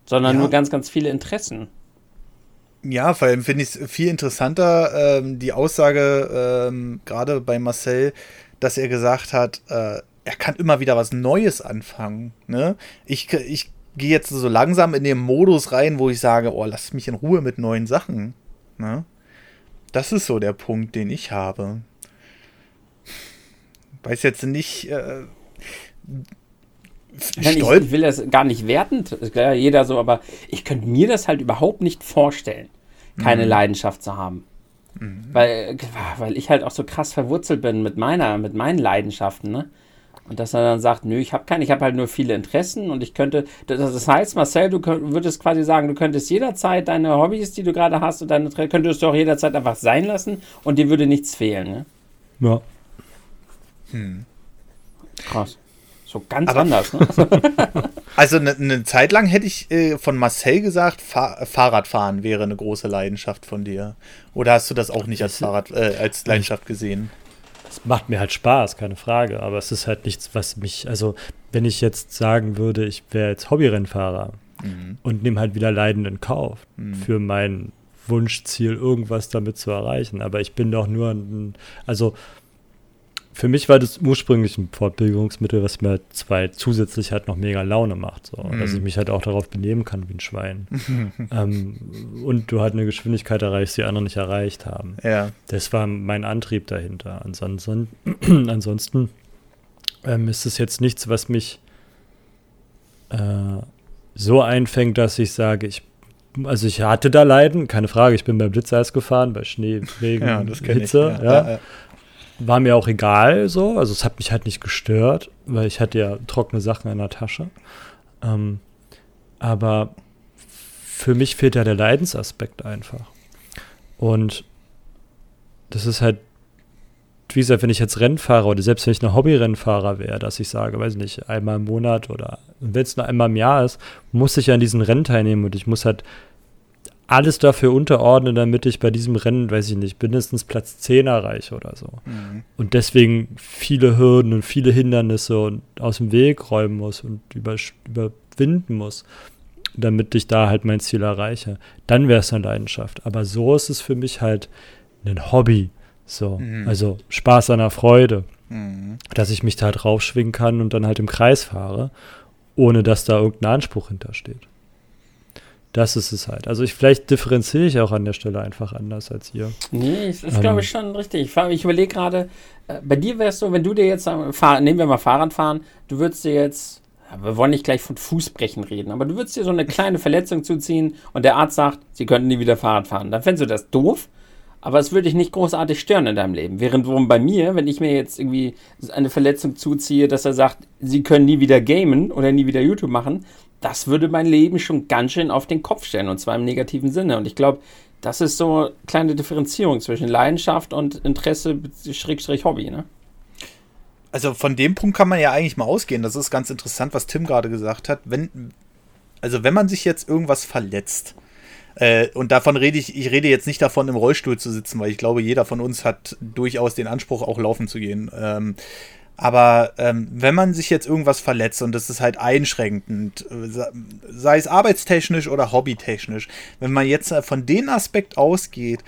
sondern ja. nur ganz, ganz viele Interessen. Ja, vor allem finde ich es viel interessanter, ähm, die Aussage ähm, gerade bei Marcel, dass er gesagt hat, äh, er kann immer wieder was Neues anfangen. Ne? Ich, ich gehe jetzt so langsam in den Modus rein, wo ich sage, oh, lass mich in Ruhe mit neuen Sachen. Ne? Das ist so der Punkt, den ich habe. Weiß jetzt nicht. Äh, ich, ich, will das gar nicht wertend, jeder so, aber ich könnte mir das halt überhaupt nicht vorstellen, keine mhm. Leidenschaft zu haben. Mhm. Weil, weil ich halt auch so krass verwurzelt bin mit meiner, mit meinen Leidenschaften, ne? Und dass er dann sagt, nö, ich habe keine, ich habe halt nur viele Interessen und ich könnte, das heißt, Marcel, du würdest quasi sagen, du könntest jederzeit deine Hobbys, die du gerade hast und deine könntest du auch jederzeit einfach sein lassen und dir würde nichts fehlen, ne? Ja. Hm. Krass. So ganz Aber, anders, ne? also eine ne Zeit lang hätte ich äh, von Marcel gesagt, Fahr Fahrradfahren wäre eine große Leidenschaft von dir. Oder hast du das auch nicht als Fahrrad, äh, als Leidenschaft gesehen? Es macht mir halt Spaß, keine Frage. Aber es ist halt nichts, was mich, also wenn ich jetzt sagen würde, ich wäre jetzt Hobbyrennfahrer, mhm. und nehme halt wieder Leiden in Kauf mhm. für mein Wunschziel, irgendwas damit zu erreichen. Aber ich bin doch nur ein, also für mich war das ursprünglich ein Fortbildungsmittel, was mir zwei zusätzlich halt noch mega Laune macht. So. Mhm. Dass ich mich halt auch darauf benehmen kann wie ein Schwein. ähm, und du halt eine Geschwindigkeit erreichst, die andere nicht erreicht haben. Ja. Das war mein Antrieb dahinter. Ansonsten, ansonsten ähm, ist es jetzt nichts, was mich äh, so einfängt, dass ich sage, ich also ich hatte da Leiden, keine Frage, ich bin bei Blitzeis gefahren, bei Schnee, Regen, ja, Hitze, ich, ja. Ja, war mir auch egal so. Also es hat mich halt nicht gestört, weil ich hatte ja trockene Sachen in der Tasche. Ähm, aber für mich fehlt ja der Leidensaspekt einfach. Und das ist halt, wie gesagt, wenn ich jetzt Rennfahrer oder selbst wenn ich ein Hobbyrennfahrer wäre, dass ich sage, weiß nicht, einmal im Monat oder wenn es nur einmal im Jahr ist, muss ich an diesen Rennen teilnehmen und ich muss halt alles dafür unterordnen, damit ich bei diesem Rennen, weiß ich nicht, mindestens Platz 10 erreiche oder so. Mhm. Und deswegen viele Hürden und viele Hindernisse und aus dem Weg räumen muss und über, überwinden muss, damit ich da halt mein Ziel erreiche. Dann wäre es eine Leidenschaft. Aber so ist es für mich halt ein Hobby. So, mhm. also Spaß an der Freude, mhm. dass ich mich da halt raufschwingen kann und dann halt im Kreis fahre, ohne dass da irgendein Anspruch hintersteht. Das ist es halt. Also ich vielleicht differenziere ich auch an der Stelle einfach anders als ihr. Nee, das ist, ähm, glaube ich, schon richtig. Ich, überlege gerade, äh, bei dir wärst du, wenn du dir jetzt, fahr, nehmen wir mal Fahrradfahren, du würdest dir jetzt, wir wollen nicht gleich von Fußbrechen reden, aber du würdest dir so eine kleine Verletzung zuziehen und der Arzt sagt, sie könnten nie wieder Fahrrad fahren. Dann fändest du das doof, aber es würde dich nicht großartig stören in deinem Leben. Während worum bei mir, wenn ich mir jetzt irgendwie eine Verletzung zuziehe, dass er sagt, sie können nie wieder gamen oder nie wieder YouTube machen, das würde mein Leben schon ganz schön auf den Kopf stellen und zwar im negativen Sinne. Und ich glaube, das ist so eine kleine Differenzierung zwischen Leidenschaft und Interesse, Schrägstrich Hobby, ne? Also von dem Punkt kann man ja eigentlich mal ausgehen. Das ist ganz interessant, was Tim gerade gesagt hat. Wenn, also wenn man sich jetzt irgendwas verletzt, äh, und davon rede ich, ich rede jetzt nicht davon, im Rollstuhl zu sitzen, weil ich glaube, jeder von uns hat durchaus den Anspruch, auch laufen zu gehen. Ähm, aber ähm, wenn man sich jetzt irgendwas verletzt und das ist halt einschränkend, äh, sei es arbeitstechnisch oder hobbytechnisch, wenn man jetzt äh, von dem Aspekt ausgeht,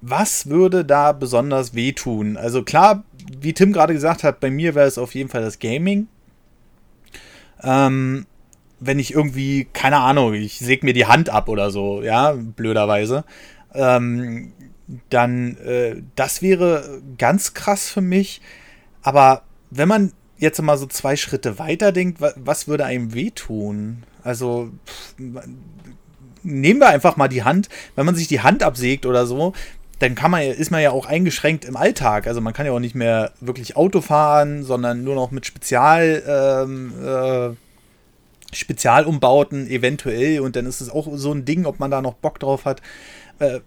was würde da besonders wehtun? Also klar, wie Tim gerade gesagt hat, bei mir wäre es auf jeden Fall das Gaming. Ähm, wenn ich irgendwie, keine Ahnung, ich säge mir die Hand ab oder so, ja, blöderweise, ähm, dann äh, das wäre ganz krass für mich. Aber wenn man jetzt mal so zwei Schritte weiter denkt, was würde einem wehtun? Also pff, nehmen wir einfach mal die Hand, wenn man sich die Hand absägt oder so, dann kann man, ist man ja auch eingeschränkt im Alltag. Also man kann ja auch nicht mehr wirklich Auto fahren, sondern nur noch mit Spezial, ähm, äh, Spezialumbauten eventuell. Und dann ist es auch so ein Ding, ob man da noch Bock drauf hat. Äh,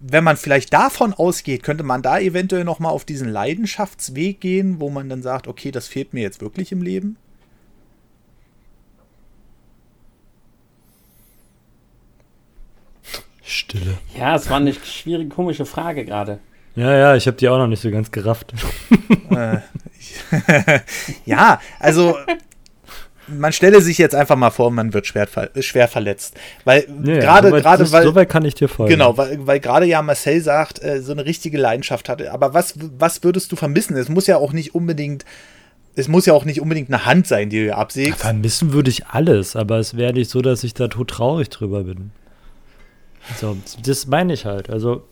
wenn man vielleicht davon ausgeht, könnte man da eventuell noch mal auf diesen Leidenschaftsweg gehen, wo man dann sagt, okay, das fehlt mir jetzt wirklich im Leben? Stille. Ja, es war eine schwierige, komische Frage gerade. Ja, ja, ich habe die auch noch nicht so ganz gerafft. Äh, ja, also man stelle sich jetzt einfach mal vor, man wird schwer, schwer verletzt. Weil ja, gerade, ja, gerade, weil. Soweit kann ich dir folgen. Genau, weil, weil gerade ja Marcel sagt, äh, so eine richtige Leidenschaft hatte. Aber was, was würdest du vermissen? Es muss ja auch nicht unbedingt. Es muss ja auch nicht unbedingt eine Hand sein, die du absägst. vermissen würde ich alles, aber es wäre nicht so, dass ich da tot traurig drüber bin. So, das meine ich halt. Also,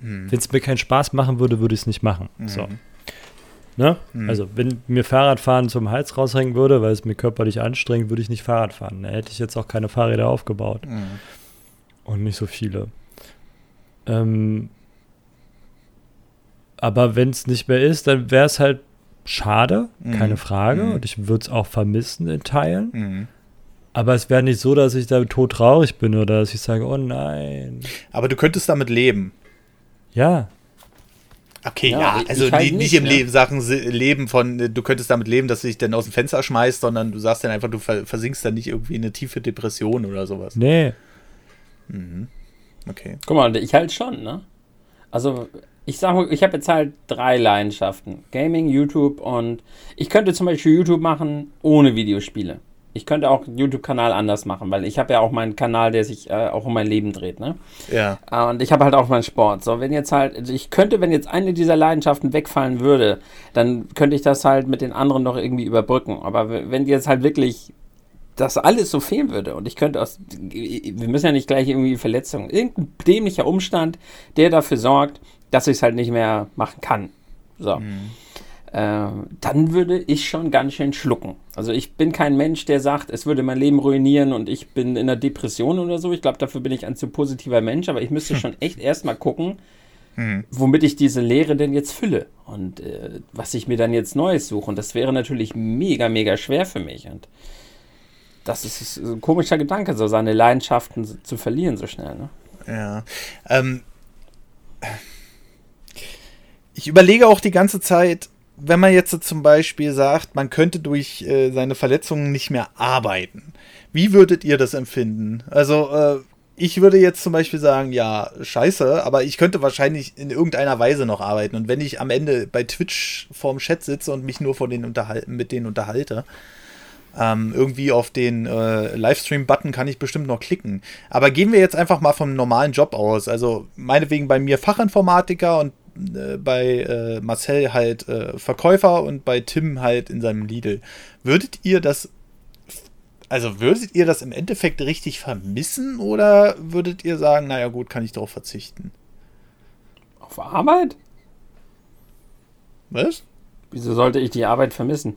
hm. wenn es mir keinen Spaß machen würde, würde ich es nicht machen. Mhm. So. Ne? Mhm. Also, wenn mir Fahrradfahren zum Hals raushängen würde, weil es mir körperlich anstrengt, würde ich nicht Fahrrad fahren. Da hätte ich jetzt auch keine Fahrräder aufgebaut. Mhm. Und nicht so viele. Ähm, aber wenn es nicht mehr ist, dann wäre es halt schade, mhm. keine Frage. Mhm. Und ich würde es auch vermissen in Teilen. Mhm. Aber es wäre nicht so, dass ich da tot traurig bin oder dass ich sage, oh nein. Aber du könntest damit leben. Ja, Okay, ja, ja also halt nicht, nicht, im ne? Leben, Sachen Leben von, du könntest damit leben, dass du dich dann aus dem Fenster schmeißt, sondern du sagst dann einfach, du versinkst dann nicht irgendwie in eine tiefe Depression oder sowas. Nee. Mhm. Okay. Guck mal, ich halt schon, ne? Also, ich sage, ich habe jetzt halt drei Leidenschaften. Gaming, YouTube und ich könnte zum Beispiel YouTube machen ohne Videospiele. Ich könnte auch einen YouTube-Kanal anders machen, weil ich habe ja auch meinen Kanal, der sich äh, auch um mein Leben dreht, ne? Ja. Äh, und ich habe halt auch meinen Sport. So, wenn jetzt halt, also ich könnte, wenn jetzt eine dieser Leidenschaften wegfallen würde, dann könnte ich das halt mit den anderen noch irgendwie überbrücken. Aber wenn jetzt halt wirklich das alles so fehlen würde und ich könnte aus, wir müssen ja nicht gleich irgendwie Verletzungen, irgendein dämlicher Umstand, der dafür sorgt, dass ich es halt nicht mehr machen kann. So. Mhm dann würde ich schon ganz schön schlucken. Also ich bin kein Mensch, der sagt, es würde mein Leben ruinieren und ich bin in einer Depression oder so. Ich glaube, dafür bin ich ein zu positiver Mensch, aber ich müsste hm. schon echt erstmal gucken, hm. womit ich diese Leere denn jetzt fülle und äh, was ich mir dann jetzt Neues suche. Und das wäre natürlich mega, mega schwer für mich. Und das ist ein komischer Gedanke, so seine Leidenschaften zu verlieren so schnell. Ne? Ja. Ähm, ich überlege auch die ganze Zeit, wenn man jetzt zum Beispiel sagt, man könnte durch äh, seine Verletzungen nicht mehr arbeiten, wie würdet ihr das empfinden? Also, äh, ich würde jetzt zum Beispiel sagen, ja, scheiße, aber ich könnte wahrscheinlich in irgendeiner Weise noch arbeiten. Und wenn ich am Ende bei Twitch vorm Chat sitze und mich nur von denen unterhalten, mit denen unterhalte, ähm, irgendwie auf den äh, Livestream-Button kann ich bestimmt noch klicken. Aber gehen wir jetzt einfach mal vom normalen Job aus. Also meinetwegen bei mir Fachinformatiker und äh, bei äh, Marcel halt äh, Verkäufer und bei Tim halt in seinem Lidl. Würdet ihr das, also würdet ihr das im Endeffekt richtig vermissen oder würdet ihr sagen, naja gut, kann ich darauf verzichten? Auf Arbeit? Was? Wieso sollte ich die Arbeit vermissen?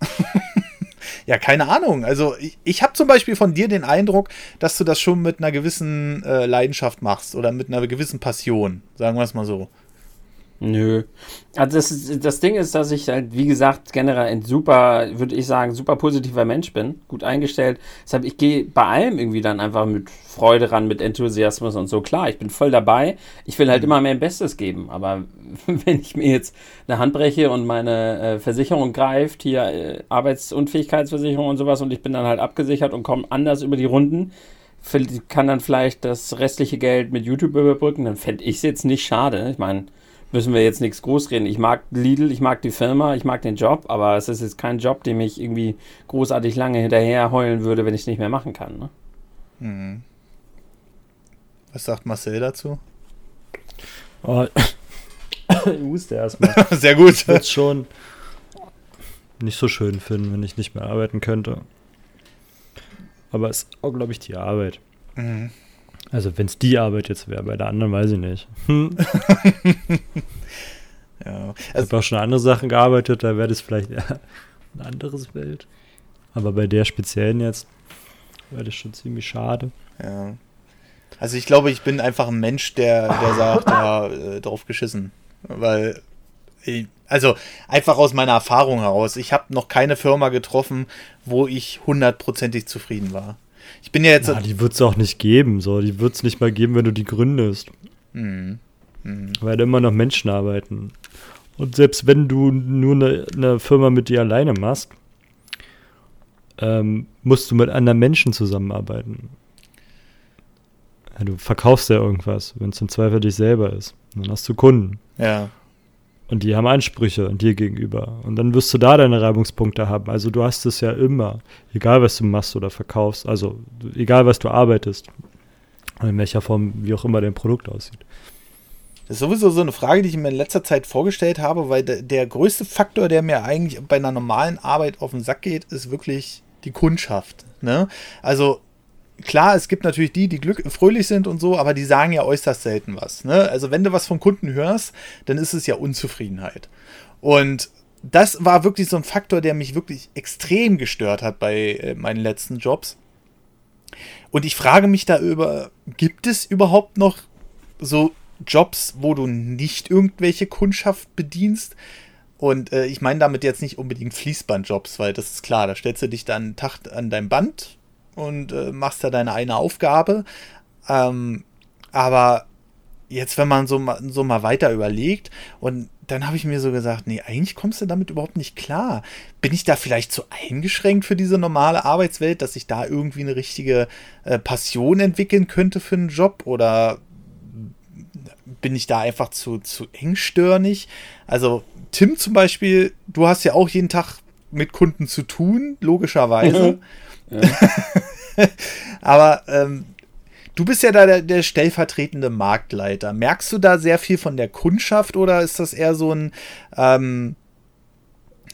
ja, keine Ahnung. Also ich, ich habe zum Beispiel von dir den Eindruck, dass du das schon mit einer gewissen äh, Leidenschaft machst oder mit einer gewissen Passion, sagen wir es mal so. Nö. Also das, das Ding ist, dass ich halt, wie gesagt, generell ein super, würde ich sagen, super positiver Mensch bin, gut eingestellt. Deshalb, ich gehe bei allem irgendwie dann einfach mit Freude ran, mit Enthusiasmus und so. Klar, ich bin voll dabei. Ich will halt mhm. immer mein Bestes geben. Aber wenn ich mir jetzt eine Hand breche und meine äh, Versicherung greift, hier äh, Arbeitsunfähigkeitsversicherung und sowas, und ich bin dann halt abgesichert und komme anders über die Runden, kann dann vielleicht das restliche Geld mit YouTube überbrücken, dann fände ich es jetzt nicht schade. Ich meine, müssen wir jetzt nichts groß reden. Ich mag Lidl, ich mag die Firma, ich mag den Job, aber es ist jetzt kein Job, dem ich irgendwie großartig lange hinterher heulen würde, wenn ich es nicht mehr machen kann. Ne? Hm. Was sagt Marcel dazu? Oh, ich wusste erstmal. Sehr gut. Ich würde es schon nicht so schön finden, wenn ich nicht mehr arbeiten könnte. Aber es ist auch, glaube ich, die Arbeit. Mhm. Also wenn es die Arbeit jetzt wäre, bei der anderen weiß ich nicht. Hm. ja. Also, ich habe auch schon andere Sachen gearbeitet, da wäre das vielleicht eher ein anderes Bild. Aber bei der speziellen jetzt wäre das schon ziemlich schade. Ja. Also ich glaube, ich bin einfach ein Mensch, der, der sagt, ja, äh, drauf geschissen. Weil, ich, also einfach aus meiner Erfahrung heraus, ich habe noch keine Firma getroffen, wo ich hundertprozentig zufrieden war. Ich bin ja jetzt. Ja, die wird es auch nicht geben. So. Die wird es nicht mal geben, wenn du die gründest. Mhm. Mhm. Weil da immer noch Menschen arbeiten. Und selbst wenn du nur eine, eine Firma mit dir alleine machst, ähm, musst du mit anderen Menschen zusammenarbeiten. Ja, du verkaufst ja irgendwas, wenn es im Zweifel dich selber ist. Dann hast du Kunden. Ja. Und die haben Ansprüche dir gegenüber. Und dann wirst du da deine Reibungspunkte haben. Also du hast es ja immer. Egal, was du machst oder verkaufst. Also egal, was du arbeitest. In welcher Form, wie auch immer dein Produkt aussieht. Das ist sowieso so eine Frage, die ich mir in letzter Zeit vorgestellt habe, weil der, der größte Faktor, der mir eigentlich bei einer normalen Arbeit auf den Sack geht, ist wirklich die Kundschaft. Ne? Also klar, es gibt natürlich die, die glück fröhlich sind und so, aber die sagen ja äußerst selten was. Ne? Also wenn du was vom Kunden hörst, dann ist es ja Unzufriedenheit. Und das war wirklich so ein Faktor, der mich wirklich extrem gestört hat bei äh, meinen letzten Jobs. Und ich frage mich da über, gibt es überhaupt noch so Jobs, wo du nicht irgendwelche Kundschaft bedienst? Und äh, ich meine damit jetzt nicht unbedingt Fließbandjobs, weil das ist klar, da stellst du dich dann einen Tag an dein Band und äh, machst da deine eine Aufgabe. Ähm, aber jetzt, wenn man so, so mal weiter überlegt und dann habe ich mir so gesagt, nee, eigentlich kommst du damit überhaupt nicht klar. Bin ich da vielleicht zu eingeschränkt für diese normale Arbeitswelt, dass ich da irgendwie eine richtige äh, Passion entwickeln könnte für einen Job? Oder bin ich da einfach zu, zu engstirnig? Also, Tim zum Beispiel, du hast ja auch jeden Tag mit Kunden zu tun, logischerweise. Aber ähm, du bist ja da der, der, stellvertretende Marktleiter. Merkst du da sehr viel von der Kundschaft oder ist das eher so ein, ähm,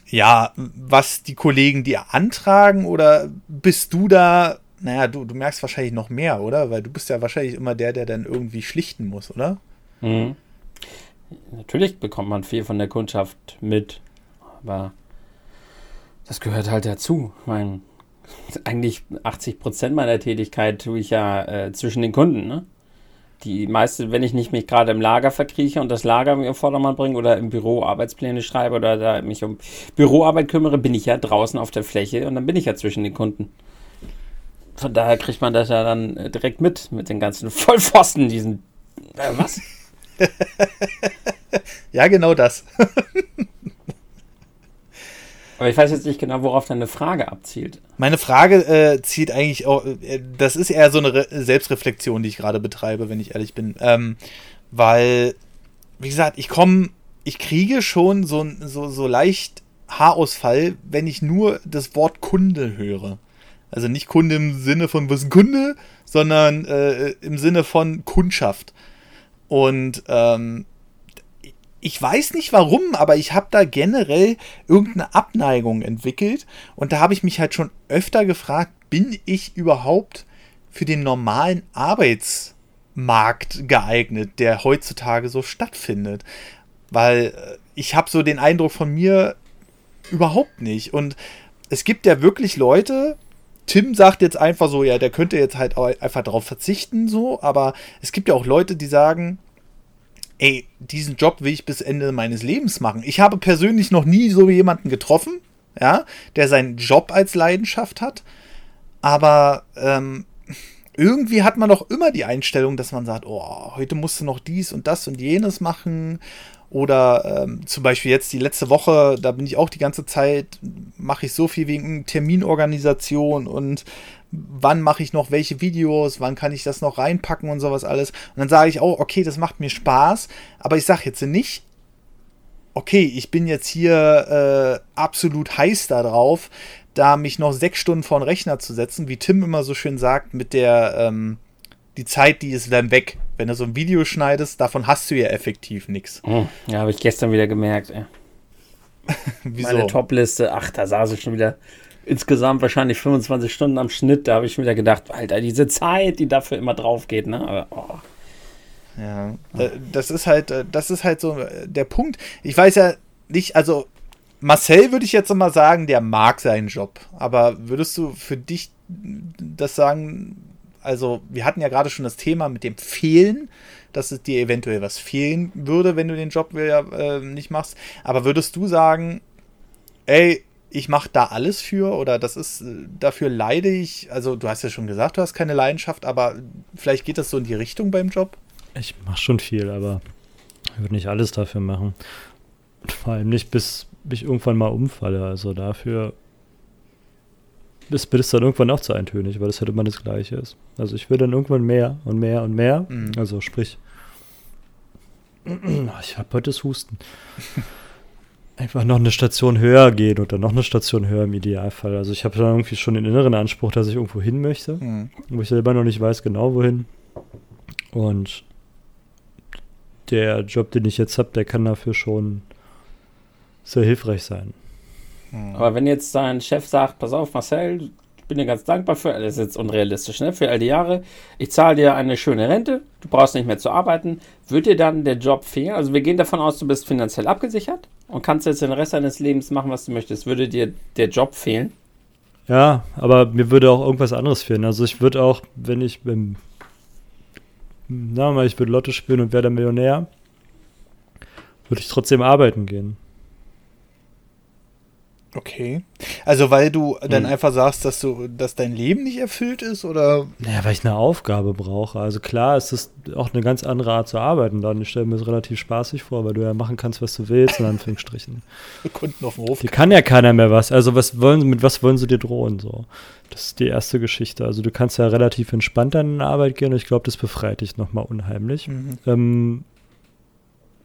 ja, was die Kollegen dir antragen oder bist du da naja, du, du merkst wahrscheinlich noch mehr, oder? Weil du bist ja wahrscheinlich immer der, der dann irgendwie schlichten muss, oder? Mhm. Natürlich bekommt man viel von der Kundschaft mit, aber das gehört halt dazu. Ich meine, eigentlich 80 Prozent meiner Tätigkeit tue ich ja äh, zwischen den Kunden. Ne? Die meiste, wenn ich nicht mich gerade im Lager verkrieche und das Lager mir im Vordermann bringe oder im Büro Arbeitspläne schreibe oder da mich um Büroarbeit kümmere, bin ich ja draußen auf der Fläche und dann bin ich ja zwischen den Kunden von daher kriegt man das ja dann äh, direkt mit, mit den ganzen Vollpfosten, diesen. Äh, was? ja, genau das. Aber ich weiß jetzt nicht genau, worauf deine Frage abzielt. Meine Frage äh, zielt eigentlich auch, äh, das ist eher so eine Re Selbstreflexion, die ich gerade betreibe, wenn ich ehrlich bin. Ähm, weil, wie gesagt, ich komme, ich kriege schon so, so, so leicht Haarausfall, wenn ich nur das Wort Kunde höre. Also nicht Kunde im Sinne von, was ist ein Kunde, sondern äh, im Sinne von Kundschaft. Und ähm, ich weiß nicht warum, aber ich habe da generell irgendeine Abneigung entwickelt. Und da habe ich mich halt schon öfter gefragt, bin ich überhaupt für den normalen Arbeitsmarkt geeignet, der heutzutage so stattfindet? Weil äh, ich habe so den Eindruck von mir überhaupt nicht. Und es gibt ja wirklich Leute, Tim sagt jetzt einfach so, ja, der könnte jetzt halt einfach darauf verzichten, so, aber es gibt ja auch Leute, die sagen, ey, diesen Job will ich bis Ende meines Lebens machen. Ich habe persönlich noch nie so jemanden getroffen, ja, der seinen Job als Leidenschaft hat, aber ähm, irgendwie hat man doch immer die Einstellung, dass man sagt, oh, heute musst du noch dies und das und jenes machen oder ähm, zum Beispiel jetzt die letzte Woche, da bin ich auch die ganze Zeit, mache ich so viel wegen Terminorganisation und wann mache ich noch welche Videos, wann kann ich das noch reinpacken und sowas alles. Und dann sage ich auch, okay, das macht mir Spaß, aber ich sage jetzt nicht, okay, ich bin jetzt hier äh, absolut heiß darauf, da mich noch sechs Stunden vor den Rechner zu setzen, wie Tim immer so schön sagt, mit der, ähm, die Zeit, die ist dann weg. Wenn du so ein Video schneidest, davon hast du ja effektiv nichts. Hm, ja, habe ich gestern wieder gemerkt. Ey. Wieso? Meine Topliste, ach, da saß ich schon wieder insgesamt wahrscheinlich 25 Stunden am Schnitt. Da habe ich wieder gedacht, Alter, diese Zeit, die dafür immer drauf geht, ne? Aber, oh. Ja, das ist halt, äh, das ist halt so äh, der Punkt. Ich weiß ja nicht, also Marcel würde ich jetzt mal sagen, der mag seinen Job. Aber würdest du für dich das sagen, also, wir hatten ja gerade schon das Thema mit dem Fehlen, dass es dir eventuell was fehlen würde, wenn du den Job äh, nicht machst. Aber würdest du sagen, ey, ich mache da alles für oder das ist, äh, dafür leide ich, also du hast ja schon gesagt, du hast keine Leidenschaft, aber vielleicht geht das so in die Richtung beim Job? Ich mache schon viel, aber ich würde nicht alles dafür machen. Vor allem nicht, bis ich irgendwann mal umfalle. Also dafür ist das dann irgendwann auch zu eintönig, weil das halt immer das Gleiche ist. Also ich will dann irgendwann mehr und mehr und mehr. Mhm. Also sprich, ich habe heute das Husten. Einfach noch eine Station höher gehen oder noch eine Station höher im Idealfall. Also ich habe dann irgendwie schon den inneren Anspruch, dass ich irgendwo hin möchte, mhm. wo ich selber noch nicht weiß genau wohin. Und der Job, den ich jetzt habe, der kann dafür schon sehr hilfreich sein. Mhm. Aber wenn jetzt dein Chef sagt, pass auf, Marcel, ich bin dir ganz dankbar für, das ist jetzt unrealistisch, ne? für all die Jahre, ich zahle dir eine schöne Rente, du brauchst nicht mehr zu arbeiten, wird dir dann der Job fehlen? Also wir gehen davon aus, du bist finanziell abgesichert und kannst jetzt den Rest deines Lebens machen, was du möchtest. Würde dir der Job fehlen? Ja, aber mir würde auch irgendwas anderes fehlen. Also ich würde auch, wenn ich sagen wir mal, ich würde Lotto spielen und wäre der Millionär, würde ich trotzdem arbeiten gehen. Okay. Also weil du dann hm. einfach sagst, dass du, dass dein Leben nicht erfüllt ist, oder? Naja, weil ich eine Aufgabe brauche. Also klar ist es auch eine ganz andere Art zu arbeiten. Dann ich stelle mir das relativ spaßig vor, weil du ja machen kannst, was du willst, in Anführungsstrichen. Kunden auf dem Hof. Die kann ja keiner mehr was. Also was wollen mit was wollen sie dir drohen? So. Das ist die erste Geschichte. Also du kannst ja relativ entspannt an die Arbeit gehen und ich glaube, das befreit dich nochmal unheimlich. Mhm. Ähm,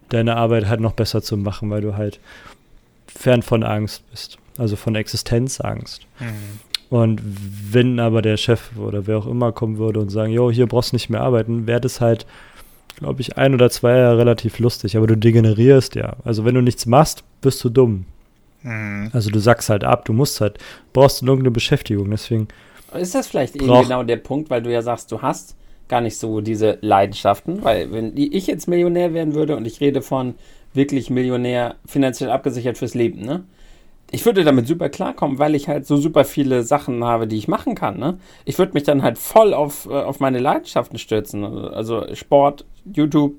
deine Arbeit halt noch besser zu machen, weil du halt fern von Angst bist, also von Existenzangst. Mhm. Und wenn aber der Chef oder wer auch immer kommen würde und sagen, jo, hier brauchst du nicht mehr arbeiten, wäre das halt, glaube ich, ein oder zwei Jahre relativ lustig. Aber du degenerierst ja. Also wenn du nichts machst, bist du dumm. Mhm. Also du sagst halt ab, du musst halt, brauchst du irgendeine Beschäftigung. Deswegen. Ist das vielleicht eben genau der Punkt, weil du ja sagst, du hast gar nicht so diese Leidenschaften, weil wenn ich jetzt Millionär werden würde und ich rede von wirklich Millionär, finanziell abgesichert fürs Leben, ne? ich würde damit super klarkommen, weil ich halt so super viele Sachen habe, die ich machen kann. Ne? Ich würde mich dann halt voll auf, äh, auf meine Leidenschaften stürzen. Also Sport, YouTube,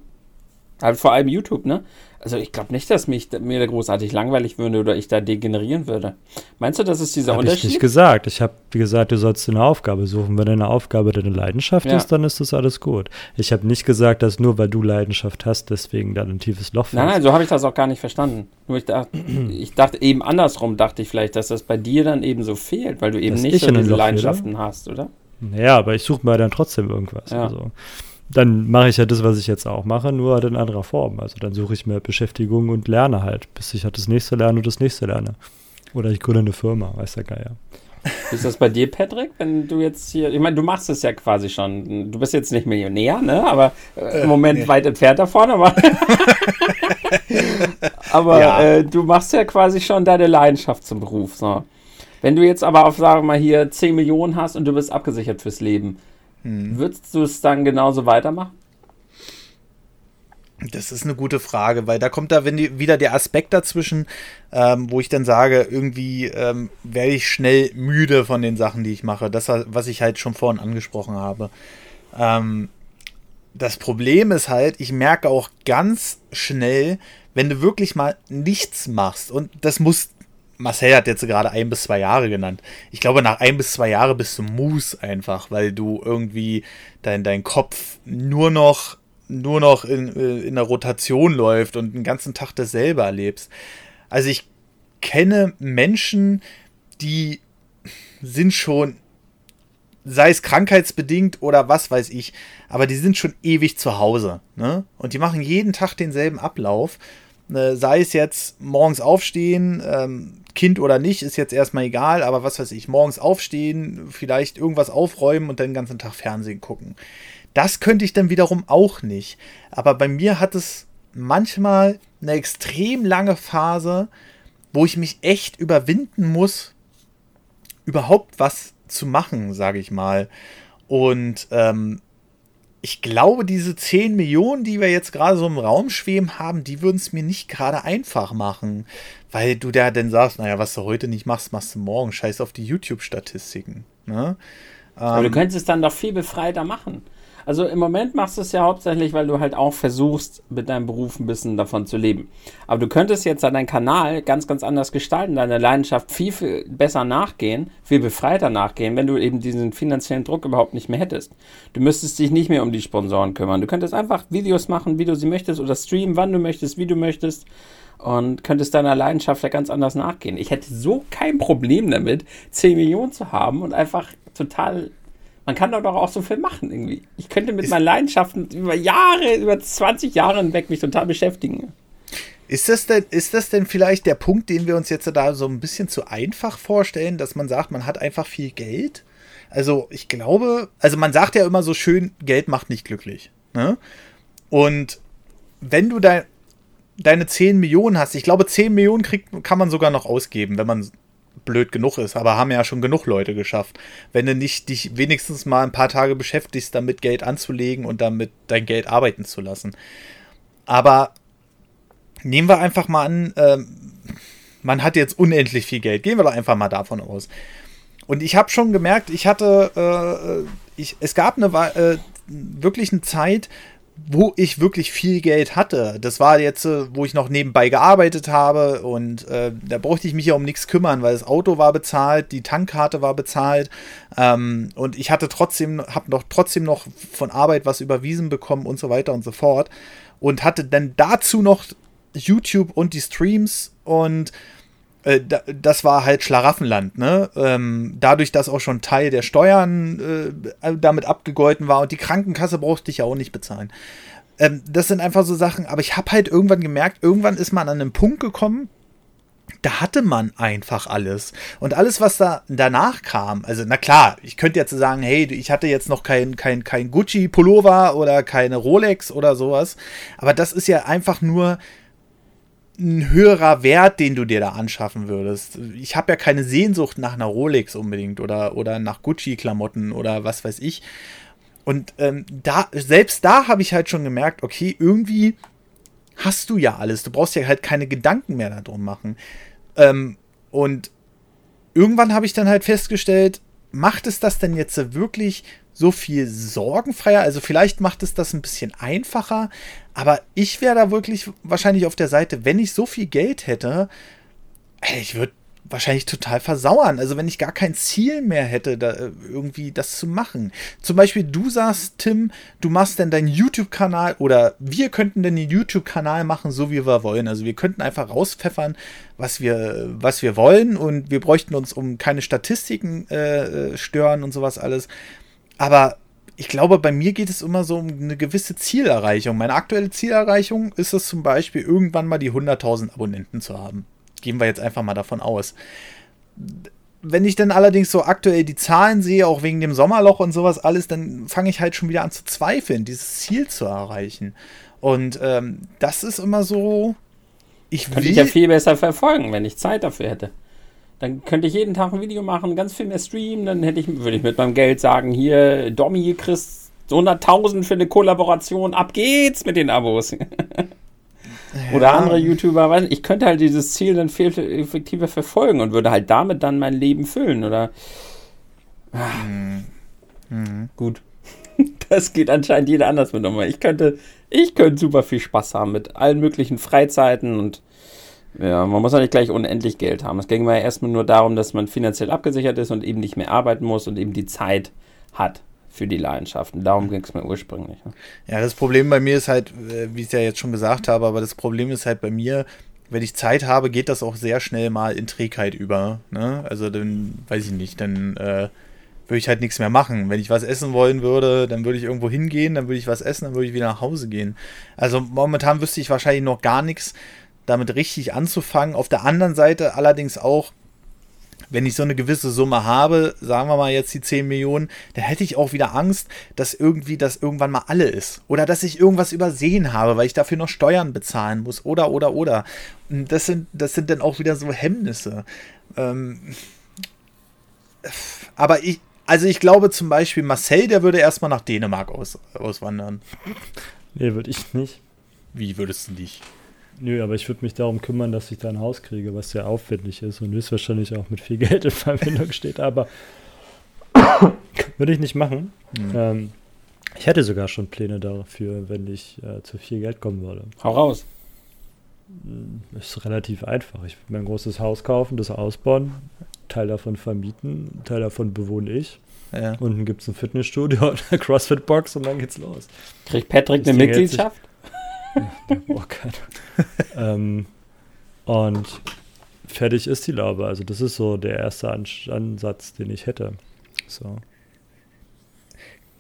halt vor allem YouTube, ne? Also ich glaube nicht, dass mich mir da großartig langweilig würde oder ich da degenerieren würde. Meinst du, das ist dieser hab Unterschied? Ich nicht gesagt. Ich habe gesagt, du sollst eine Aufgabe suchen. Wenn deine Aufgabe deine Leidenschaft ja. ist, dann ist das alles gut. Ich habe nicht gesagt, dass nur weil du Leidenschaft hast, deswegen dann ein tiefes Loch fällst. Nein, nein, so habe ich das auch gar nicht verstanden. Nur ich dachte, ich dachte eben andersrum, dachte ich vielleicht, dass das bei dir dann eben so fehlt, weil du eben dass nicht so diese Leidenschaften hast, oder? Ja, aber ich suche mir dann trotzdem irgendwas. Ja. Also dann mache ich ja das, was ich jetzt auch mache, nur halt in anderer Form. Also dann suche ich mir Beschäftigung und lerne halt, bis ich halt das nächste lerne und das nächste lerne. Oder ich gründe eine Firma, weiß der Geier. Wie ist das bei dir, Patrick, wenn du jetzt hier, ich meine, du machst es ja quasi schon. Du bist jetzt nicht Millionär, ne? Aber äh, im Moment nee. weit entfernt davon, aber, aber ja. äh, du machst ja quasi schon deine Leidenschaft zum Beruf. So. Wenn du jetzt aber auf, sagen wir mal, hier 10 Millionen hast und du bist abgesichert fürs Leben, hm. Würdest du es dann genauso weitermachen? Das ist eine gute Frage, weil da kommt da wieder der Aspekt dazwischen, ähm, wo ich dann sage, irgendwie ähm, werde ich schnell müde von den Sachen, die ich mache. Das, was ich halt schon vorhin angesprochen habe. Ähm, das Problem ist halt, ich merke auch ganz schnell, wenn du wirklich mal nichts machst, und das muss Marcel hat jetzt gerade ein bis zwei Jahre genannt. Ich glaube, nach ein bis zwei Jahren bist du Mus einfach, weil du irgendwie dein, dein Kopf nur noch, nur noch in, äh, in der Rotation läuft und den ganzen Tag dasselbe erlebst. Also ich kenne Menschen, die sind schon, sei es krankheitsbedingt oder was weiß ich, aber die sind schon ewig zu Hause. Ne? Und die machen jeden Tag denselben Ablauf. Ne, sei es jetzt morgens aufstehen, ähm, Kind oder nicht, ist jetzt erstmal egal, aber was weiß ich, morgens aufstehen, vielleicht irgendwas aufräumen und dann den ganzen Tag Fernsehen gucken. Das könnte ich dann wiederum auch nicht. Aber bei mir hat es manchmal eine extrem lange Phase, wo ich mich echt überwinden muss, überhaupt was zu machen, sage ich mal. Und ähm, ich glaube, diese 10 Millionen, die wir jetzt gerade so im Raum schweben haben, die würden es mir nicht gerade einfach machen. Weil du da dann sagst, naja, was du heute nicht machst, machst du morgen. Scheiß auf die YouTube-Statistiken. Ne? Aber du ähm, könntest es dann doch viel befreiter machen. Also im Moment machst du es ja hauptsächlich, weil du halt auch versuchst, mit deinem Beruf ein bisschen davon zu leben. Aber du könntest jetzt deinen Kanal ganz, ganz anders gestalten, deiner Leidenschaft viel, viel besser nachgehen, viel befreiter nachgehen, wenn du eben diesen finanziellen Druck überhaupt nicht mehr hättest. Du müsstest dich nicht mehr um die Sponsoren kümmern. Du könntest einfach Videos machen, wie du sie möchtest oder streamen, wann du möchtest, wie du möchtest und könntest deiner Leidenschaft ja ganz anders nachgehen. Ich hätte so kein Problem damit, 10 Millionen zu haben und einfach total man kann doch auch so viel machen irgendwie. Ich könnte mit ist, meinen Leidenschaften über Jahre, über 20 Jahre hinweg mich total beschäftigen. Ist das, denn, ist das denn vielleicht der Punkt, den wir uns jetzt da so ein bisschen zu einfach vorstellen, dass man sagt, man hat einfach viel Geld? Also ich glaube, also man sagt ja immer so schön, Geld macht nicht glücklich. Ne? Und wenn du dein, deine 10 Millionen hast, ich glaube 10 Millionen kriegt, kann man sogar noch ausgeben, wenn man blöd genug ist, aber haben ja schon genug Leute geschafft. Wenn du nicht dich wenigstens mal ein paar Tage beschäftigst, damit Geld anzulegen und damit dein Geld arbeiten zu lassen. Aber nehmen wir einfach mal an, äh, man hat jetzt unendlich viel Geld. Gehen wir doch einfach mal davon aus. Und ich habe schon gemerkt, ich hatte, äh, ich, es gab eine äh, wirklich eine Zeit, wo ich wirklich viel Geld hatte. Das war jetzt, äh, wo ich noch nebenbei gearbeitet habe und äh, da brauchte ich mich ja um nichts kümmern, weil das Auto war bezahlt, die Tankkarte war bezahlt ähm, und ich hatte trotzdem, habe noch trotzdem noch von Arbeit was überwiesen bekommen und so weiter und so fort und hatte dann dazu noch YouTube und die Streams und das war halt Schlaraffenland, ne? Ähm, dadurch, dass auch schon Teil der Steuern äh, damit abgegolten war und die Krankenkasse brauchte ich ja auch nicht bezahlen. Ähm, das sind einfach so Sachen, aber ich habe halt irgendwann gemerkt, irgendwann ist man an einen Punkt gekommen, da hatte man einfach alles. Und alles, was da danach kam, also na klar, ich könnte jetzt sagen, hey, ich hatte jetzt noch kein, kein, kein Gucci-Pullover oder keine Rolex oder sowas, aber das ist ja einfach nur ein höherer Wert, den du dir da anschaffen würdest. Ich habe ja keine Sehnsucht nach einer Rolex unbedingt oder, oder nach Gucci-Klamotten oder was weiß ich. Und ähm, da, selbst da habe ich halt schon gemerkt, okay, irgendwie hast du ja alles. Du brauchst ja halt keine Gedanken mehr darum machen. Ähm, und irgendwann habe ich dann halt festgestellt, macht es das denn jetzt wirklich so viel sorgenfreier? Also vielleicht macht es das ein bisschen einfacher, aber ich wäre da wirklich wahrscheinlich auf der Seite, wenn ich so viel Geld hätte, ich würde wahrscheinlich total versauern. Also wenn ich gar kein Ziel mehr hätte, da äh, irgendwie das zu machen. Zum Beispiel, du sagst, Tim, du machst dann deinen YouTube-Kanal oder wir könnten dann den YouTube-Kanal machen, so wie wir wollen. Also wir könnten einfach rauspfeffern, was wir, was wir wollen und wir bräuchten uns um keine Statistiken äh, stören und sowas alles. Aber ich glaube, bei mir geht es immer so um eine gewisse Zielerreichung. Meine aktuelle Zielerreichung ist es zum Beispiel, irgendwann mal die 100.000 Abonnenten zu haben. Gehen wir jetzt einfach mal davon aus. Wenn ich dann allerdings so aktuell die Zahlen sehe, auch wegen dem Sommerloch und sowas alles, dann fange ich halt schon wieder an zu zweifeln, dieses Ziel zu erreichen. Und ähm, das ist immer so. Ich. Könnte ich ja viel besser verfolgen, wenn ich Zeit dafür hätte. Dann könnte ich jeden Tag ein Video machen, ganz viel mehr streamen, dann hätte ich, würde ich mit meinem Geld sagen, hier, Domi, Chris, 100.000 für eine Kollaboration, ab geht's mit den Abos. Ja. Oder andere YouTuber, ich könnte halt dieses Ziel dann viel effektiver verfolgen und würde halt damit dann mein Leben füllen, oder? Mhm. Mhm. Gut. Das geht anscheinend jeder anders mit nochmal. Ich könnte, ich könnte super viel Spaß haben mit allen möglichen Freizeiten und ja, man muss ja nicht gleich unendlich Geld haben. Es ging mir ja erstmal nur darum, dass man finanziell abgesichert ist und eben nicht mehr arbeiten muss und eben die Zeit hat für die Leidenschaften. Darum ging es mir ursprünglich. Ne? Ja, das Problem bei mir ist halt, äh, wie ich es ja jetzt schon gesagt habe, aber das Problem ist halt bei mir, wenn ich Zeit habe, geht das auch sehr schnell mal in Trägheit über. Ne? Also dann, weiß ich nicht, dann äh, würde ich halt nichts mehr machen. Wenn ich was essen wollen würde, dann würde ich irgendwo hingehen, dann würde ich was essen, dann würde ich wieder nach Hause gehen. Also momentan wüsste ich wahrscheinlich noch gar nichts damit richtig anzufangen. Auf der anderen Seite allerdings auch, wenn ich so eine gewisse Summe habe, sagen wir mal jetzt die 10 Millionen, dann hätte ich auch wieder Angst, dass irgendwie das irgendwann mal alle ist. Oder dass ich irgendwas übersehen habe, weil ich dafür noch Steuern bezahlen muss. Oder, oder, oder. Und das sind, das sind dann auch wieder so Hemmnisse. Ähm, aber ich, also ich glaube zum Beispiel, Marcel, der würde erstmal nach Dänemark aus, auswandern. Nee, würde ich nicht. Wie würdest du nicht? Nö, aber ich würde mich darum kümmern, dass ich da ein Haus kriege, was sehr aufwendig ist und höchstwahrscheinlich auch mit viel Geld in Verbindung steht, aber würde ich nicht machen. Mhm. Ähm, ich hätte sogar schon Pläne dafür, wenn ich äh, zu viel Geld kommen würde. Hau raus. Hm, ist relativ einfach. Ich würde mir ein großes Haus kaufen, das ausbauen, Teil davon vermieten, Teil davon bewohne ich. Ja. Unten gibt es ein Fitnessstudio und eine CrossFit-Box und dann geht's los. Kriegt Patrick das eine Mitgliedschaft? oh ähm, und fertig ist die Laube. Also das ist so der erste An Ansatz, den ich hätte. So.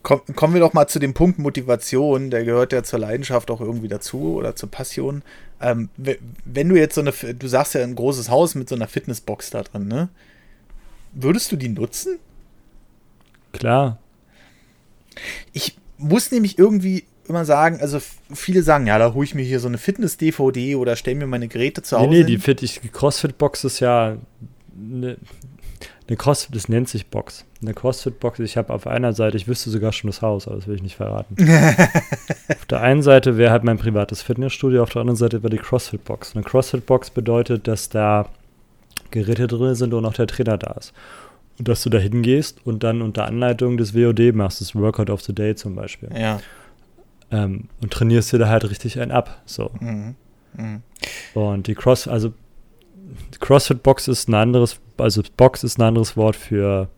Komm, kommen wir doch mal zu dem Punkt Motivation, der gehört ja zur Leidenschaft auch irgendwie dazu oder zur Passion. Ähm, wenn du jetzt so eine, du sagst ja ein großes Haus mit so einer Fitnessbox da drin, ne? Würdest du die nutzen? Klar. Ich muss nämlich irgendwie immer sagen, also viele sagen, ja, da hole ich mir hier so eine Fitness-DVD oder stelle mir meine Geräte zu Hause. Nee, nee, die, Fit die CrossFit-Box ist ja eine, eine CrossFit, das nennt sich Box. Eine CrossFit-Box, ich habe auf einer Seite, ich wüsste sogar schon das Haus, aber das will ich nicht verraten. auf der einen Seite wäre halt mein privates Fitnessstudio, auf der anderen Seite wäre die CrossFit-Box. Eine CrossFit-Box bedeutet, dass da Geräte drin sind und auch der Trainer da ist. Und dass du da hingehst und dann unter Anleitung des WOD machst, das Workout of the Day zum Beispiel. Ja. Ähm, und trainierst dir da halt richtig einen ab. So. Mhm. Mhm. Und die Cross, also die CrossFit Box ist ein anderes, also Box ist ein anderes Wort für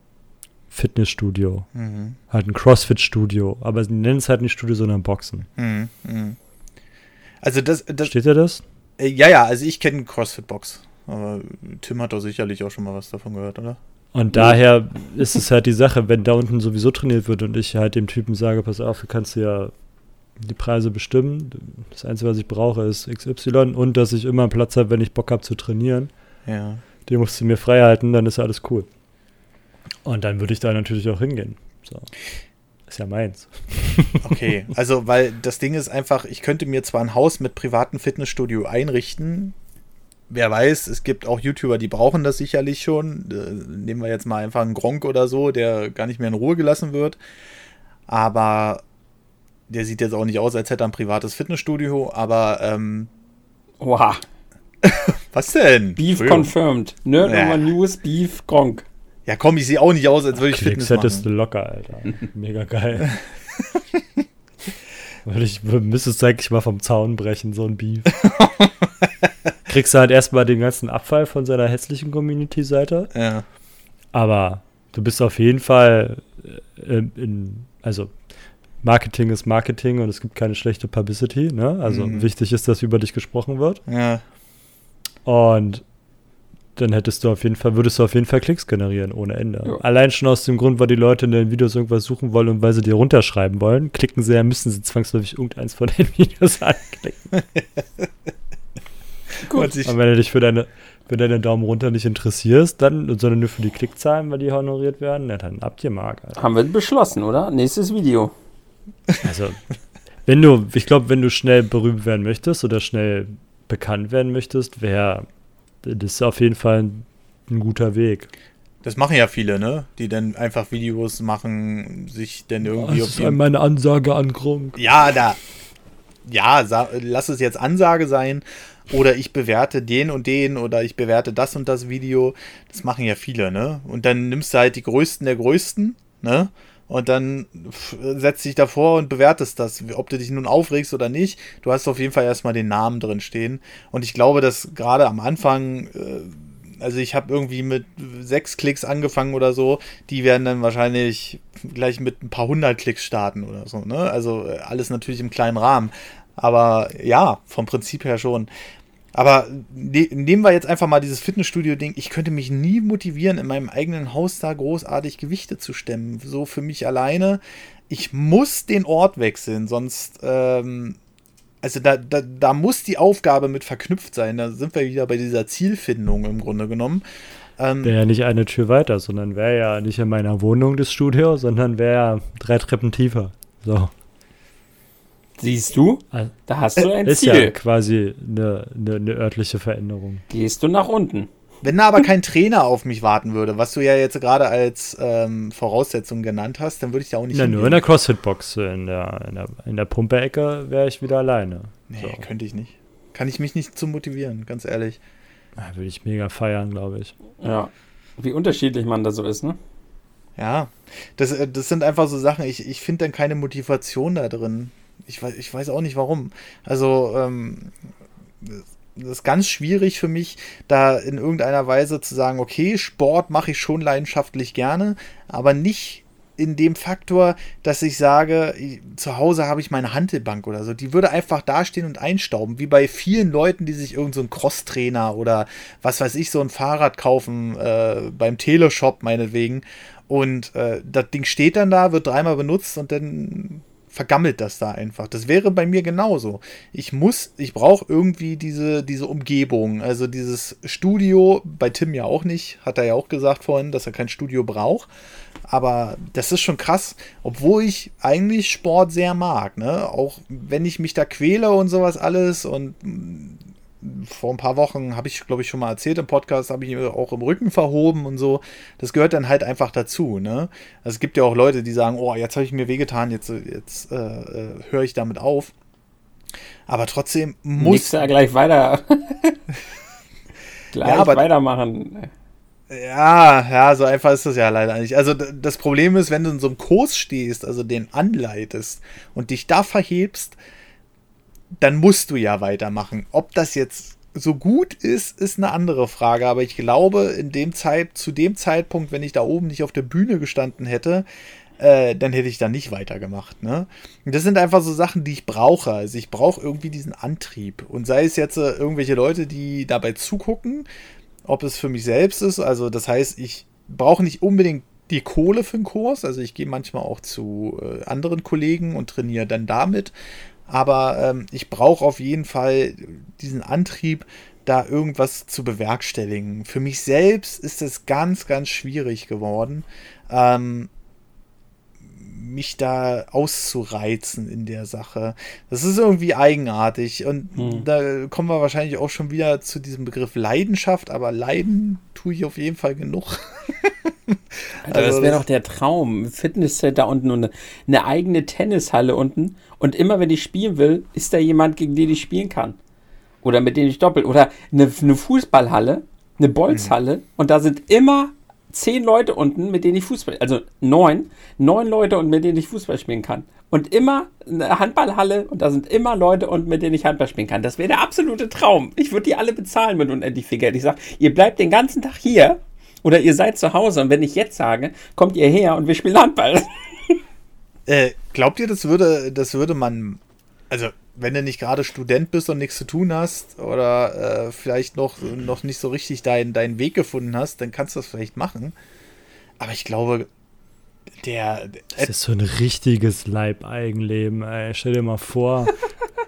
Fitnessstudio. Mhm. Halt ein CrossFit-Studio. Aber sie nennen es halt nicht Studio, sondern Boxen. Mhm. Mhm. Also das, das. Steht ja das? Äh, ja, ja, also ich kenne CrossFit Box. Aber Tim hat doch sicherlich auch schon mal was davon gehört, oder? Und daher ist es halt die Sache, wenn da unten sowieso trainiert wird und ich halt dem Typen sage, pass auf, du kannst ja die Preise bestimmen. Das Einzige, was ich brauche, ist XY und dass ich immer Platz habe, wenn ich Bock habe zu trainieren. Ja. Den musst du mir frei halten, dann ist alles cool. Und dann würde ich da natürlich auch hingehen. So. Ist ja meins. Okay, also weil das Ding ist einfach, ich könnte mir zwar ein Haus mit privatem Fitnessstudio einrichten. Wer weiß, es gibt auch YouTuber, die brauchen das sicherlich schon. Äh, nehmen wir jetzt mal einfach einen Gronk oder so, der gar nicht mehr in Ruhe gelassen wird. Aber der sieht jetzt auch nicht aus, als hätte er ein privates Fitnessstudio, aber ähm, Oha. was denn? Beef Entschuldigung. confirmed. Nerd Ja. Nummer News, Beef Gronk. Ja, komm, ich sehe auch nicht aus, als würde ich Klicks Fitness hättest du machen. locker, Alter. Mega geil. Würde ich, müsstest du eigentlich mal vom Zaun brechen, so ein Beef. Kriegst du halt erstmal den ganzen Abfall von seiner hässlichen Community-Seite. Ja. Aber du bist auf jeden Fall äh, in, also Marketing ist Marketing und es gibt keine schlechte Publicity, ne? Also Mhm. wichtig ist, dass über dich gesprochen wird. Ja. Und dann hättest du auf jeden Fall, würdest du auf jeden Fall Klicks generieren ohne Ende. Ja. Allein schon aus dem Grund, weil die Leute in den Videos irgendwas suchen wollen und weil sie dir runterschreiben wollen, klicken sie ja, müssen sie zwangsläufig irgendeins von den Videos anklicken. Sich, Und wenn du dich für deine, für deine Daumen runter nicht interessierst, dann, sondern nur für die Klickzahlen, weil die honoriert werden, ja, dann ab dir Mark. Alter. Haben wir beschlossen, oder? Nächstes Video. Also, wenn du, ich glaube, wenn du schnell berühmt werden möchtest oder schnell bekannt werden möchtest, wäre das ist auf jeden Fall ein, ein guter Weg. das machen ja viele, ne? Die dann einfach Videos machen, sich dann irgendwie Das auf ist meine Ansage an Gronk. Ja, da. Ja, lass es jetzt Ansage sein. Oder ich bewerte den und den oder ich bewerte das und das Video. Das machen ja viele, ne? Und dann nimmst du halt die Größten der Größten, ne? Und dann setzt dich davor und bewertest das. Ob du dich nun aufregst oder nicht, du hast auf jeden Fall erstmal den Namen drin stehen. Und ich glaube, dass gerade am Anfang, äh, also ich habe irgendwie mit sechs Klicks angefangen oder so, die werden dann wahrscheinlich gleich mit ein paar hundert Klicks starten oder so, ne? Also äh, alles natürlich im kleinen Rahmen. Aber ja, vom Prinzip her schon. Aber ne nehmen wir jetzt einfach mal dieses Fitnessstudio-Ding. Ich könnte mich nie motivieren, in meinem eigenen Haus da großartig Gewichte zu stemmen. So für mich alleine. Ich muss den Ort wechseln, sonst, ähm, also da, da, da muss die Aufgabe mit verknüpft sein. Da sind wir wieder bei dieser Zielfindung im Grunde genommen. Ähm, Wäre ja nicht eine Tür weiter, sondern wäre ja nicht in meiner Wohnung das Studio, sondern wäre ja drei Treppen tiefer. So. Siehst du? Da hast du ein ist Ziel. ja quasi eine, eine, eine örtliche Veränderung. Gehst du nach unten. Wenn da aber kein Trainer auf mich warten würde, was du ja jetzt gerade als ähm, Voraussetzung genannt hast, dann würde ich da auch nicht Na, nur in der CrossFit-Box, in der, in der, in der Pumpe-Ecke wäre ich wieder alleine. Nee, So. könnte ich nicht. Kann ich mich nicht zu motivieren, ganz ehrlich. Da Würde ich mega feiern, glaube ich. Ja. Wie unterschiedlich man da so ist, ne? Ja, das, äh, das sind einfach so Sachen, ich, ich finde dann keine Motivation da drin. Ich weiß, ich weiß auch nicht warum. Also, ähm, das ist ganz schwierig für mich, da in irgendeiner Weise zu sagen, okay, Sport mache ich schon leidenschaftlich gerne, aber nicht in dem Faktor, dass ich sage, zu Hause habe ich meine Hantelbank oder so. Die würde einfach dastehen und einstauben, wie bei vielen Leuten, die sich irgend so Crosstrainer oder was weiß ich, so ein Fahrrad kaufen, äh, beim Teleshop meinetwegen. Und äh, das Ding steht dann da, wird dreimal benutzt und dann vergammelt das da einfach. Das wäre bei mir genauso. Ich muss, ich brauche irgendwie diese, diese Umgebung. Also dieses Studio, bei Tim ja auch nicht, hat er ja auch gesagt vorhin, dass er kein Studio braucht. Aber das ist schon krass, obwohl ich eigentlich Sport sehr mag, ne? Auch wenn ich mich da quäle und sowas alles und vor ein paar Wochen habe ich, glaube ich, schon mal erzählt im Podcast, habe ich mir auch im Rücken verhoben und so. Das gehört dann halt einfach dazu, ne? Also es gibt ja auch Leute, die sagen, oh, jetzt habe ich mir wehgetan, jetzt, jetzt äh, äh, höre ich damit auf. Aber trotzdem muss Nix ja gleich weiter. gleich Ja, aber- weitermachen. Ja, ja, so einfach ist das ja leider nicht. Also das Problem ist, wenn du in so einem Kurs stehst, also den anleitest und dich da verhebst, dann musst du ja weitermachen. Ob das jetzt so gut ist, ist eine andere Frage. Aber ich glaube, in dem Zeit, zu dem Zeitpunkt, wenn ich da oben nicht auf der Bühne gestanden hätte, äh, dann hätte ich da nicht weitergemacht. Ne? Und das sind einfach so Sachen, die ich brauche. Also ich brauche irgendwie diesen Antrieb. Und sei es jetzt äh, irgendwelche Leute, die dabei zugucken, ob es für mich selbst ist. Also das heißt, ich brauche nicht unbedingt die Kohle für den Kurs. Also ich gehe manchmal auch zu äh, anderen Kollegen und trainiere dann damit. Aber ähm, ich brauche auf jeden Fall diesen Antrieb, da irgendwas zu bewerkstelligen. Für mich selbst ist es ganz, ganz schwierig geworden, ähm, mich da auszureizen in der Sache. Das ist irgendwie eigenartig und hm. da kommen wir wahrscheinlich auch schon wieder zu diesem Begriff Leidenschaft, aber leiden tue ich auf jeden Fall genug. Alter, also, das wäre doch der Traum. Fitnesscenter unten und eine, eine eigene Tennishalle unten und immer wenn ich spielen will, ist da jemand, gegen den ich spielen kann. Oder mit dem ich doppelt. Oder eine, eine Fußballhalle, eine Bolzhalle mhm. und da sind immer zehn Leute unten, mit denen ich Fußball, also neun, neun Leute und mit denen ich Fußball spielen kann. Und immer eine Handballhalle und da sind immer Leute und mit denen ich Handball spielen kann. Das wäre der absolute Traum. Ich würde die alle bezahlen mit unendlich viel Geld. Ich sage, ihr bleibt den ganzen Tag hier oder ihr seid zu Hause und wenn ich jetzt sage, kommt ihr her und wir spielen Handball. Äh, glaubt ihr, das würde, das würde man, also wenn du nicht gerade Student bist und nichts zu tun hast oder äh, vielleicht noch, noch nicht so richtig deinen dein Weg gefunden hast, dann kannst du das vielleicht machen. Aber ich glaube, der. Das ist so ein richtiges Leibeigenleben, ey. Stell dir mal vor,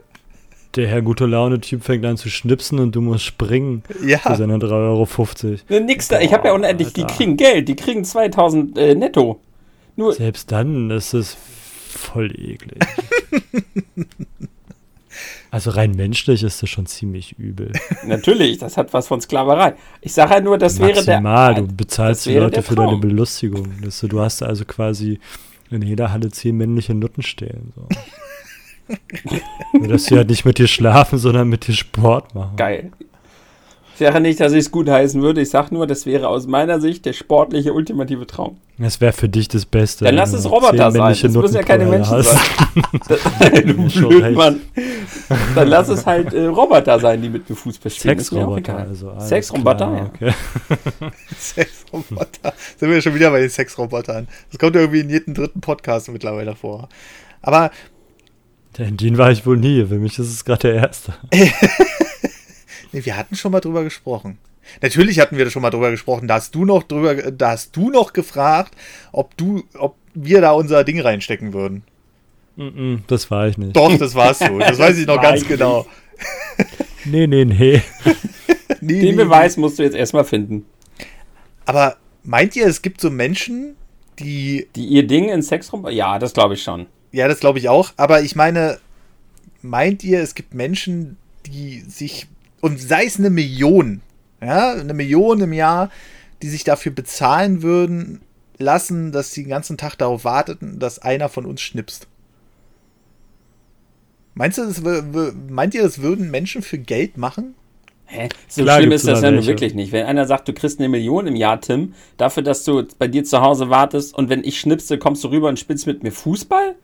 der Herr gute Laune-Typ fängt an zu schnipsen und du musst springen ja. für seine 3,50 Euro. Ne, nix da. Ich habe ja unendlich, Alter. die kriegen Geld, die kriegen 2000 äh, netto. Nur Selbst dann ist es voll eklig. Also rein menschlich ist das schon ziemlich übel. Natürlich, das hat was von Sklaverei. Ich sage ja nur, das Maximal, wäre der. du bezahlst die Leute für deine Belustigung. Du, du hast also quasi in jeder Halle zehn männliche Nutten stehen. So. nur, dass sie halt nicht mit dir schlafen, sondern mit dir Sport machen. Geil. Ich sage nicht, dass ich es gut heißen würde. Ich sage nur, das wäre aus meiner Sicht der sportliche ultimative Traum. Das wäre für dich das Beste. Dann lass es Roboter sein. Das müssen ja keine Menschen hast. sein. du blöd, Mann. Dann lass es halt äh, Roboter sein, die mit mir Fußball spielen. Sexroboter. Also, Sexroboter, ja. Okay. Sexroboter. Sind wir schon wieder bei den Sexrobotern. Das kommt irgendwie in jedem dritten Podcast mittlerweile vor. Aber. Den war ich wohl nie. Für mich ist es gerade der erste. Nee, wir hatten schon mal drüber gesprochen. Natürlich hatten wir schon mal drüber gesprochen. Da hast du noch drüber, da hast du noch gefragt, ob du, ob wir da unser Ding reinstecken würden. das war ich nicht. Doch, das warst du. Das weiß ich noch ganz genau. nee, nee, nee. nee Den nee, Beweis nee. musst du jetzt erstmal finden. Aber meint ihr, es gibt so Menschen, die. Die ihr Ding in Sexraum. Ja, das glaube ich schon. Ja, das glaube ich auch. Aber ich meine, meint ihr, es gibt Menschen, die sich und sei es eine Million, ja, eine Million im Jahr, die sich dafür bezahlen würden lassen, dass sie den ganzen Tag darauf warteten, dass einer von uns schnipst. Meinst du, das, meint ihr, das würden Menschen für Geld machen? Hä? So Klar, schlimm ist das ja nun wirklich nicht. Wenn einer sagt, du kriegst eine Million im Jahr, Tim, dafür, dass du bei dir zu Hause wartest und wenn ich schnipse, kommst du rüber und spielst mit mir Fußball?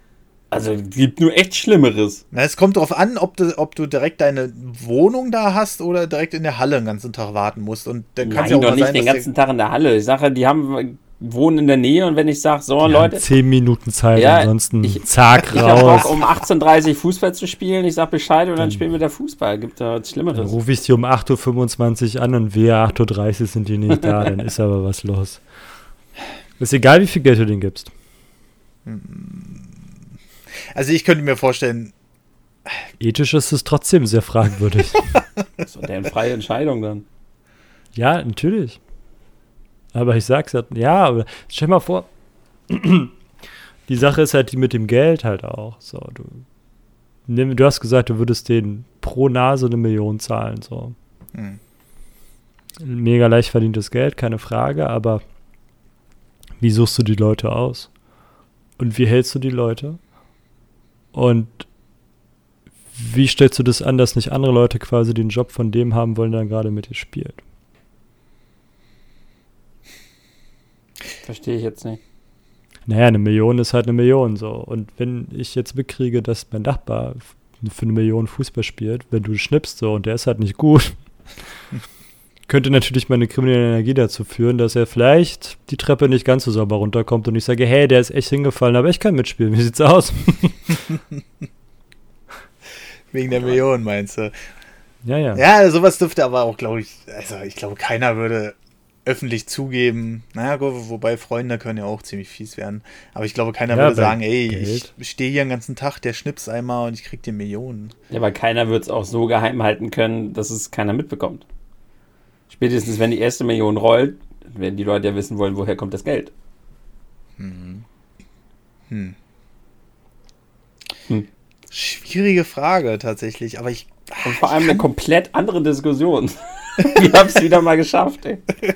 Also gibt nur echt Schlimmeres. Na, es kommt darauf an, ob du, ob du direkt deine Wohnung da hast oder direkt in der Halle den ganzen Tag warten musst. Und dann kann ja auch doch nicht sein, den ganzen Tag in der Halle. Ich sage, die haben wohnen in der Nähe und wenn ich sage, so die Leute. Zehn Minuten Zeit, ja, ansonsten ich, zack ich raus. Bock, um 18.30 Uhr Fußball zu spielen, ich sag Bescheid und dann, dann spielen wir der Fußball. Gibt da was Schlimmeres. Dann rufe ich sie um 8.25 Uhr an und wir 8.30 Uhr sind die nicht da, dann ist aber was los. Ist egal, wie viel Geld du denen gibst. Also ich könnte mir vorstellen. Ethisch ist es trotzdem sehr fragwürdig. das ist eine freie Entscheidung dann. Ja, natürlich. Aber ich sag's ja, ja, aber stell mal vor, die Sache ist halt die mit dem Geld halt auch. So, du, du hast gesagt, du würdest denen pro Nase eine Million zahlen. So. Hm. Mega leicht verdientes Geld, keine Frage, aber wie suchst du die Leute aus? Und wie hältst du die Leute? Und wie stellst du das an, dass nicht andere Leute quasi den Job von dem haben wollen, der gerade mit dir spielt? Verstehe ich jetzt nicht. Naja, eine Million ist halt eine Million so. Und wenn ich jetzt mitkriege, dass mein Nachbar für eine Million Fußball spielt, wenn du schnippst so und der ist halt nicht gut, könnte natürlich meine kriminelle Energie dazu führen, dass er vielleicht die Treppe nicht ganz so sauber runterkommt und ich sage, hey, der ist echt hingefallen, aber ich kann mitspielen. Wie sieht's aus? Wegen der Million, meinst du? Ja, ja. Ja, sowas dürfte aber auch, glaube ich, also ich glaube, keiner würde öffentlich zugeben. Naja, wo- wobei Freunde können ja auch ziemlich fies werden. Aber ich glaube, keiner Ja, würde sagen, ey, Geld. ich stehe hier den ganzen Tag, der schnips einmal und ich krieg dir Millionen. Ja, aber keiner wird es auch so geheim halten können, dass es keiner mitbekommt. Spätestens, wenn die erste Million rollt, werden die Leute ja wissen wollen, woher kommt das Geld. Schwierige Frage tatsächlich, aber ich. Und vor allem eine komplett andere Diskussion. Wir haben es wieder mal geschafft, ey.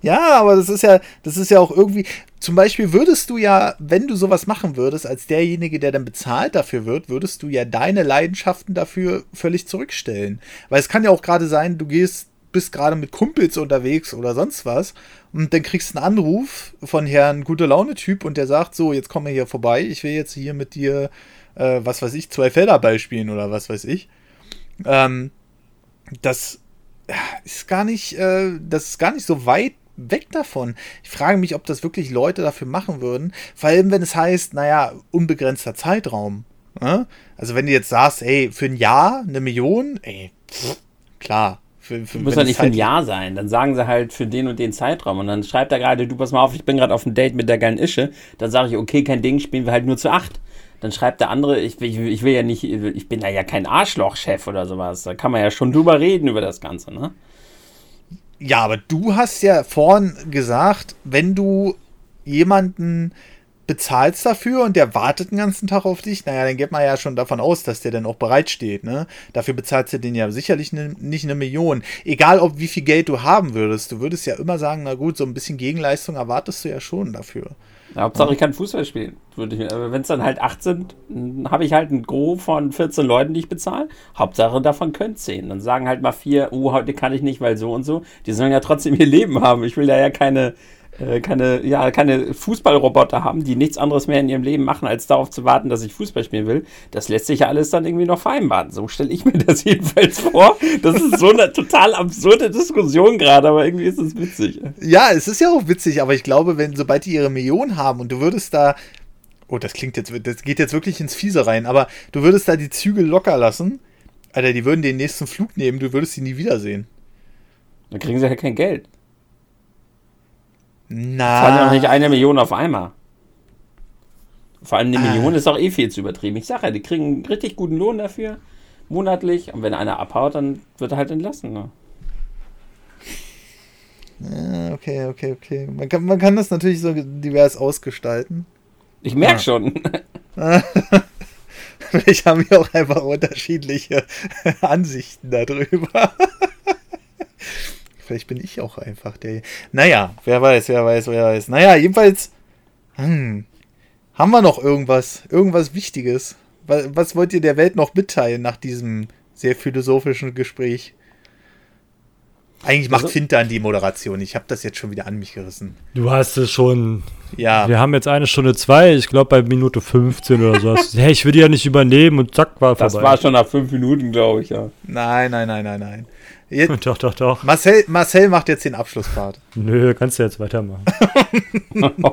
Ja, aber das ist ja, das ist ja auch irgendwie. Zum Beispiel würdest du ja, wenn du sowas machen würdest, als derjenige, der dann bezahlt dafür wird, würdest du ja deine Leidenschaften dafür völlig zurückstellen. Weil es kann ja auch gerade sein, du gehst, bist gerade mit Kumpels unterwegs oder sonst was und dann kriegst du einen Anruf von Herrn gute Laune Typ und der sagt so, jetzt komm mal hier vorbei, ich will jetzt hier mit dir, äh, was weiß ich, zwei Felderball spielen oder was weiß ich. Ähm, das ist gar nicht, äh, das ist gar nicht so weit weg davon. Ich frage mich, ob das wirklich Leute dafür machen würden. Vor allem, wenn es heißt, naja, unbegrenzter Zeitraum. Ne? Also wenn du jetzt sagst, ey, für ein Jahr eine Million, ey, pff, klar. Für, für, Muss ja es nicht für ein halt- Jahr sein. Dann sagen sie halt für den und den Zeitraum. Und dann schreibt er gerade, du pass mal auf, ich bin gerade auf dem Date mit der geilen Ische. Dann sage ich, okay, kein Ding, spielen wir halt nur zu acht. Dann schreibt der andere, ich, will- ich, ich will ja nicht, ich bin da ja kein Arschlochchef oder sowas. Da kann man ja schon drüber reden über das Ganze, ne? Ja, aber du hast ja vorhin gesagt, wenn du jemanden bezahlst dafür und der wartet den ganzen Tag auf dich, naja, dann geht man ja schon davon aus, dass der dann auch bereitsteht, ne? Dafür bezahlst du den ja sicherlich ne, nicht eine Million. Egal, ob wie viel Geld du haben würdest, du würdest ja immer sagen, na gut, so ein bisschen Gegenleistung erwartest du ja schon dafür. Ja, Hauptsache, ich kann Fußball spielen. Würde ich Wenn es dann halt acht sind, habe ich halt ein Gros von 14 Leuten, die ich bezahle. Hauptsache davon können 10. Dann sagen halt mal vier, oh, heute kann ich nicht, weil so und so. Die sollen ja trotzdem ihr Leben haben. Ich will da ja keine, keine, ja, keine Fußballroboter haben, die nichts anderes mehr in ihrem Leben machen, als darauf zu warten, dass ich Fußball spielen will. Das lässt sich ja alles dann irgendwie noch vereinbaren. So stelle ich mir das jedenfalls vor. Das ist so eine total absurde Diskussion gerade, aber irgendwie ist es witzig. Ja, es ist ja auch witzig, aber ich glaube, wenn, sobald die ihre Million haben und du würdest da, oh, das klingt jetzt, das geht jetzt wirklich ins Fiese rein, aber du würdest da die Zügel locker lassen, Alter, die würden den nächsten Flug nehmen, du würdest sie nie wiedersehen. Dann kriegen sie halt kein Geld. Na. Zahlen ja auch nicht eine Million auf einmal. Vor allem eine Ah. Million ist auch eh viel zu übertrieben. Ich sage ja, die kriegen einen richtig guten Lohn dafür, monatlich. Und wenn einer abhaut, dann wird er halt entlassen. Ne? Ja, okay, okay, okay. Man kann, man kann das natürlich so divers ausgestalten. Ich merke Ah. schon. Vielleicht haben wir auch einfach unterschiedliche Ansichten darüber. Vielleicht bin ich auch einfach der. Naja, wer weiß, wer weiß, wer weiß. Naja, jedenfalls. Hm, haben wir noch irgendwas? Irgendwas Wichtiges? Was, was wollt ihr der Welt noch mitteilen nach diesem sehr philosophischen Gespräch? Eigentlich macht Also- Fintan die Moderation. Ich habe das jetzt schon wieder an mich gerissen. Du hast es schon. Ja. Wir haben jetzt eine Stunde zwei, ich glaube bei Minute 15 oder so. hast du, hey, ich will die ja nicht übernehmen und zack, war Das vorbei. war schon nach fünf Minuten, glaube ich, ja. Nein, nein, nein, nein, nein. Jetzt, Doch, doch, doch. Marcel, Marcel macht jetzt den Abschlusspart. Nö, kannst du jetzt weitermachen.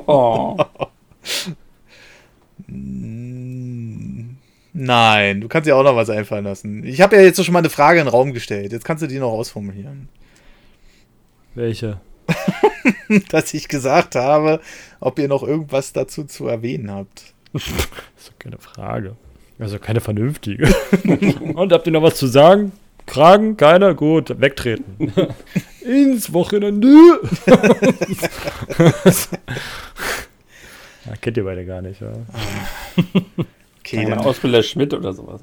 Oh. Nein, du kannst dir auch noch was einfallen lassen. Ich habe ja jetzt schon mal eine Frage in den Raum gestellt. Jetzt kannst du die noch ausformulieren. Welche? Dass ich gesagt habe, ob ihr noch irgendwas dazu zu erwähnen habt. Das ist doch keine Frage. Also keine vernünftige. und habt ihr noch was zu sagen? Kragen? Keiner? Gut, wegtreten. Ins Wochenende. ja, kennt ihr beide gar nicht, ja? Okay, dann, Ausbilder Schmidt oder sowas.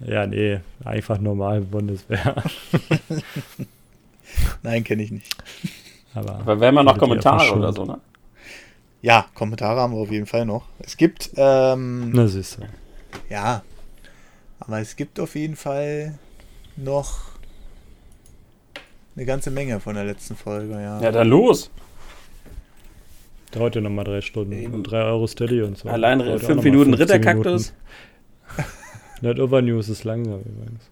Ja, nee, einfach normal Bundeswehr. nein, kenne ich nicht. Aber, Aber wenn man noch Kommentare oder so, ne? Ja, Kommentare haben wir auf jeden Fall noch. Es gibt, ähm, Na, siehst du. ja, aber es gibt auf jeden Fall noch eine ganze Menge von der letzten Folge, ja. Ja, dann los. Dauert ja nochmal drei Stunden. Und drei Euro Steady und so. Allein Dauert fünf Minuten 15 Ritterkaktus. Net Overnews ist langsam übrigens.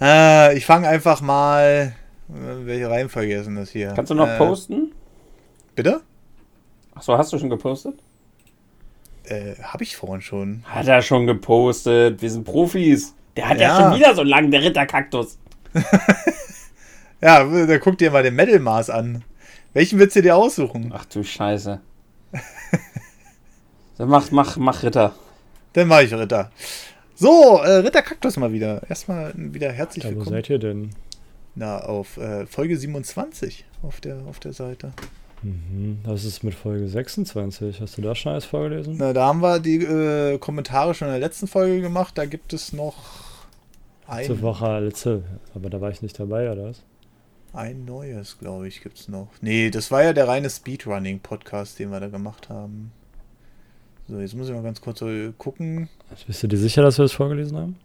Äh, ich fange einfach mal. Welche Reihenfolge ist denn das hier? Kannst du noch äh, posten? Bitte? Achso, hast du schon gepostet? Äh, hab ich vorhin schon. Hat er schon gepostet. Wir sind Profis. Der hat ja, Ja. schon wieder so lang, der Ritterkaktus. Ja, dann guck dir mal den Metal Mars an. Welchen willst du dir aussuchen? Ach du Scheiße. dann mach, mach, mach Ritter. Dann mach ich Ritter. So, äh, Ritter Kaktus mal wieder. Erstmal wieder herzlich wo willkommen. seid ihr denn? Na, auf äh, Folge 27 auf der, auf der Seite. Mhm. Was ist mit Folge 26? Hast du da schon alles vorgelesen? Na, da haben wir die äh, Kommentare schon in der letzten Folge gemacht. Da gibt es noch Letzte ein, Woche, letzte, aber da war ich nicht dabei, oder was? ein neues, glaube ich, gibt es noch. Nee, das war ja der reine Speedrunning-Podcast, den wir da gemacht haben. So, jetzt muss ich mal ganz kurz so gucken. Bist du dir sicher, dass wir das vorgelesen haben?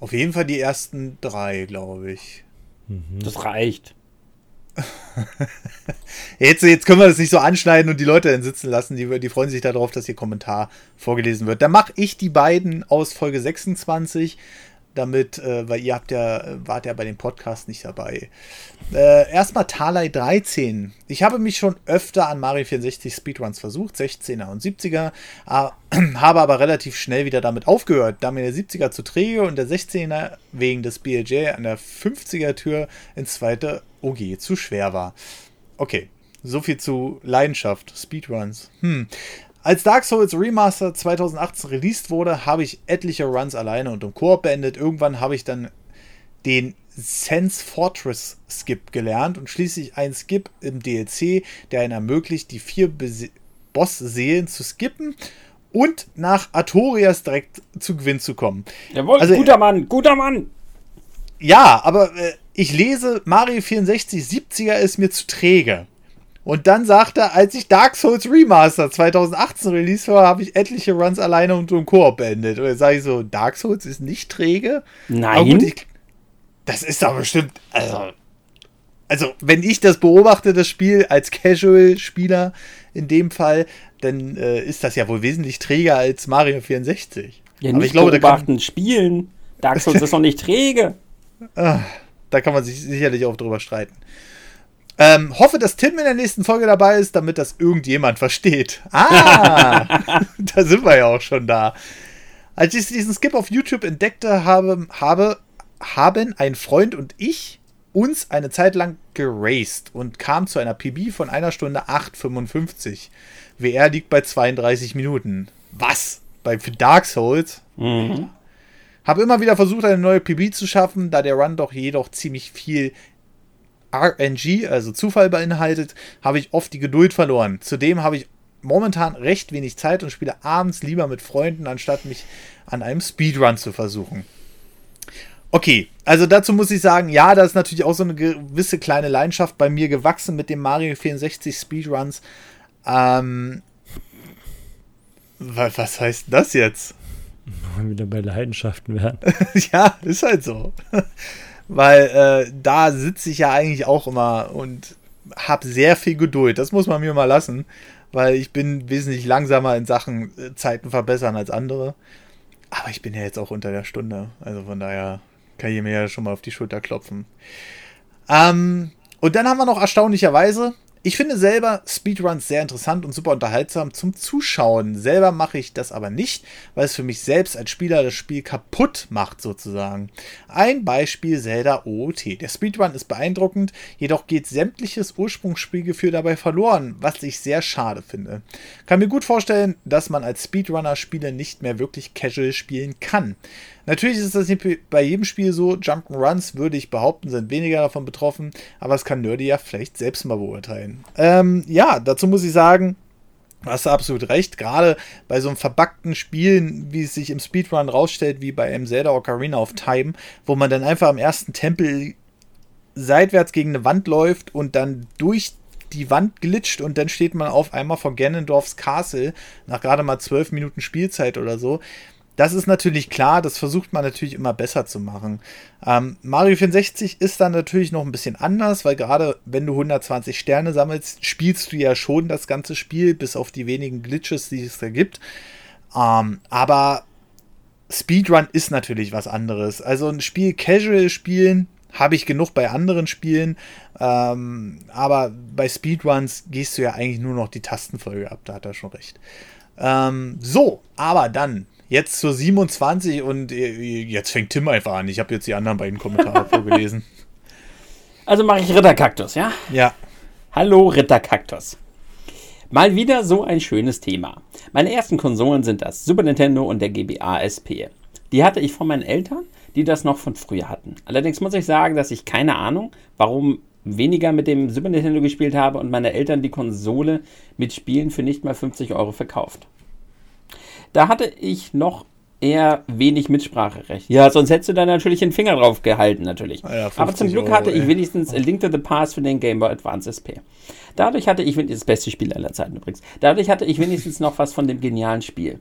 Auf jeden Fall die ersten drei, glaube ich. Mhm. Das reicht. Jetzt, jetzt können wir das nicht so anschneiden und die Leute dann sitzen lassen. Die, die freuen sich darauf, dass ihr Kommentar vorgelesen wird. Dann mache ich die beiden aus Folge 26, damit, äh, weil ihr habt ja, wart ja bei dem Podcast nicht dabei. Äh, erstmal Talai 13. Ich habe mich schon öfter an Mario 64 Speedruns versucht, 16er und 70er, äh, habe aber relativ schnell wieder damit aufgehört, da mir der 70er zu träge und der 16er wegen des BLJ an der 50er Tür ins zweite OG zu schwer war. Okay, so viel zu Leidenschaft, Speedruns. Hm. Als Dark Souls Remaster 2018 released wurde, habe ich etliche Runs alleine und im Koop beendet. Irgendwann habe ich dann den Sense Fortress Skip gelernt und schließlich einen Skip im DLC, der einen ermöglicht, die vier Boss-Seelen zu skippen und nach Artorias direkt zu Gewinn zu kommen. Jawohl, Also, guter Mann, guter Mann. Ja, aber äh, ich lese Mario 64 70er ist mir zu träge. Und dann sagt er, als ich Dark Souls Remaster 2018 release war, habe ich etliche Runs alleine und im Koop beendet. Und dann sage ich so, Dark Souls ist nicht träge? Nein. gut, ich, das ist doch bestimmt, also, also, wenn ich das beobachte, das Spiel als Casual-Spieler in dem Fall, dann äh, ist das ja wohl wesentlich träger als Mario 64. ja, Aber nicht ich glaube, da kann, beobachten, spielen. Dark Souls ist noch nicht träge. da kann man sich sicherlich auch drüber streiten. Ähm, hoffe, dass Tim in der nächsten Folge dabei ist, damit das irgendjemand versteht. Ah, da sind wir ja auch schon da. Als ich diesen Skip auf YouTube entdeckte, habe, habe, haben ein Freund und ich uns eine Zeit lang geraced und kam zu einer PB von einer Stunde 8,55. WR liegt bei 32 Minuten. Was? Bei Dark Souls? Mhm. Habe immer wieder versucht, eine neue PB zu schaffen, da der Run doch jedoch ziemlich viel RNG, also Zufall beinhaltet, habe ich oft die Geduld verloren. Zudem habe ich momentan recht wenig Zeit und spiele abends lieber mit Freunden, anstatt mich an einem Speedrun zu versuchen. Okay, also dazu muss ich sagen, ja, da ist natürlich auch so eine gewisse kleine Leidenschaft bei mir gewachsen mit dem Mario 64 Speedruns. Ähm, wa- was heißt das jetzt? Wieder bei Leidenschaften werden? ja, ist halt so. Weil äh, da sitze ich ja eigentlich auch immer und habe sehr viel Geduld. Das muss man mir mal lassen, weil ich bin wesentlich langsamer in Sachen äh, Zeiten verbessern als andere. Aber ich bin ja jetzt auch unter der Stunde. Also von daher kann ich mir ja schon mal auf die Schulter klopfen. Ähm, und dann haben wir noch erstaunlicherweise, ich finde selber Speedruns sehr interessant und super unterhaltsam zum Zuschauen. Selber mache ich das aber nicht, weil es für mich selbst als Spieler das Spiel kaputt macht sozusagen. Ein Beispiel Zelda OOT. Der Speedrun ist beeindruckend, jedoch geht sämtliches Ursprungsspielgefühl dabei verloren, was ich sehr schade finde. Kann mir gut vorstellen, dass man als Speedrunner Spiele nicht mehr wirklich casual spielen kann. Natürlich ist das nicht bei jedem Spiel so. Jump'n'Runs, würde ich behaupten, sind weniger davon betroffen, aber es kann Nerdy ja vielleicht selbst mal beurteilen. Ähm, ja, dazu muss ich sagen, Du hast absolut recht. Gerade bei so einem verbackten Spielen, wie es sich im Speedrun rausstellt, wie bei einem Zelda Ocarina of Time, wo man dann einfach am ersten Tempel seitwärts gegen eine Wand läuft und dann durch die Wand glitscht und dann steht man auf einmal vor Ganondorfs Castle nach gerade mal zwölf Minuten Spielzeit oder so. Das ist natürlich klar, das versucht man natürlich immer besser zu machen. Ähm, Mario 64 ist dann natürlich noch ein bisschen anders, weil gerade wenn du 120 Sterne sammelst, spielst du ja schon das ganze Spiel, bis auf die wenigen Glitches, die es da gibt. Ähm, aber Speedrun ist natürlich was anderes. Also ein Spiel casual spielen habe ich genug bei anderen Spielen, ähm, aber bei Speedruns gehst du ja eigentlich nur noch die Tastenfolge ab, da hat er schon recht. Ähm, so, aber dann jetzt zur 27 und äh, jetzt fängt Tim einfach an. Ich habe jetzt die anderen beiden Kommentare vorgelesen. Also mache ich Ritterkaktus, ja? Ja. Hallo Ritterkaktus. Mal wieder so ein schönes Thema. Meine ersten Konsolen sind das Super Nintendo und der GBA SP. Die hatte ich von meinen Eltern, die das noch von früher hatten. Allerdings muss ich sagen, dass ich keine Ahnung, warum weniger mit dem Super Nintendo gespielt habe und meine Eltern die Konsole mit Spielen für nicht mal 50 Euro verkauft. Da hatte ich noch eher wenig Mitspracherecht. Ja, sonst hättest du da natürlich den Finger drauf gehalten, natürlich. Ja, Aber zum Glück Euro, hatte ich ey. wenigstens A Link to the Past für den Game Boy Advance SP. Dadurch hatte ich, das beste Spiel aller Zeiten übrigens, dadurch hatte ich wenigstens noch was von dem genialen Spiel.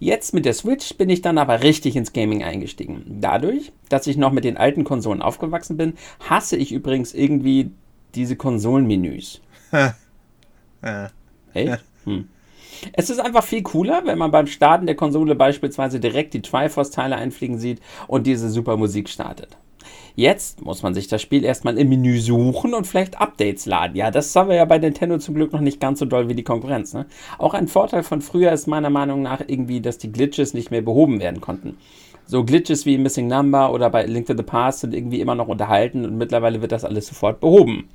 Jetzt mit der Switch bin ich dann aber richtig ins Gaming eingestiegen. Dadurch, dass ich noch mit den alten Konsolen aufgewachsen bin, hasse ich übrigens irgendwie diese Konsolenmenüs. Echt? Hm. Es ist einfach viel cooler, wenn man beim Starten der Konsole beispielsweise direkt die Triforce-Teile einfliegen sieht und diese super Musik startet. Jetzt muss man sich das Spiel erstmal im Menü suchen und vielleicht Updates laden. Ja, das haben wir ja bei Nintendo zum Glück noch nicht ganz so doll wie die Konkurrenz. Ne? Auch ein Vorteil von früher ist meiner Meinung nach irgendwie, dass die Glitches nicht mehr behoben werden konnten. So Glitches wie Missing Number oder bei Link to the Past sind irgendwie immer noch unterhalten und mittlerweile wird das alles sofort behoben.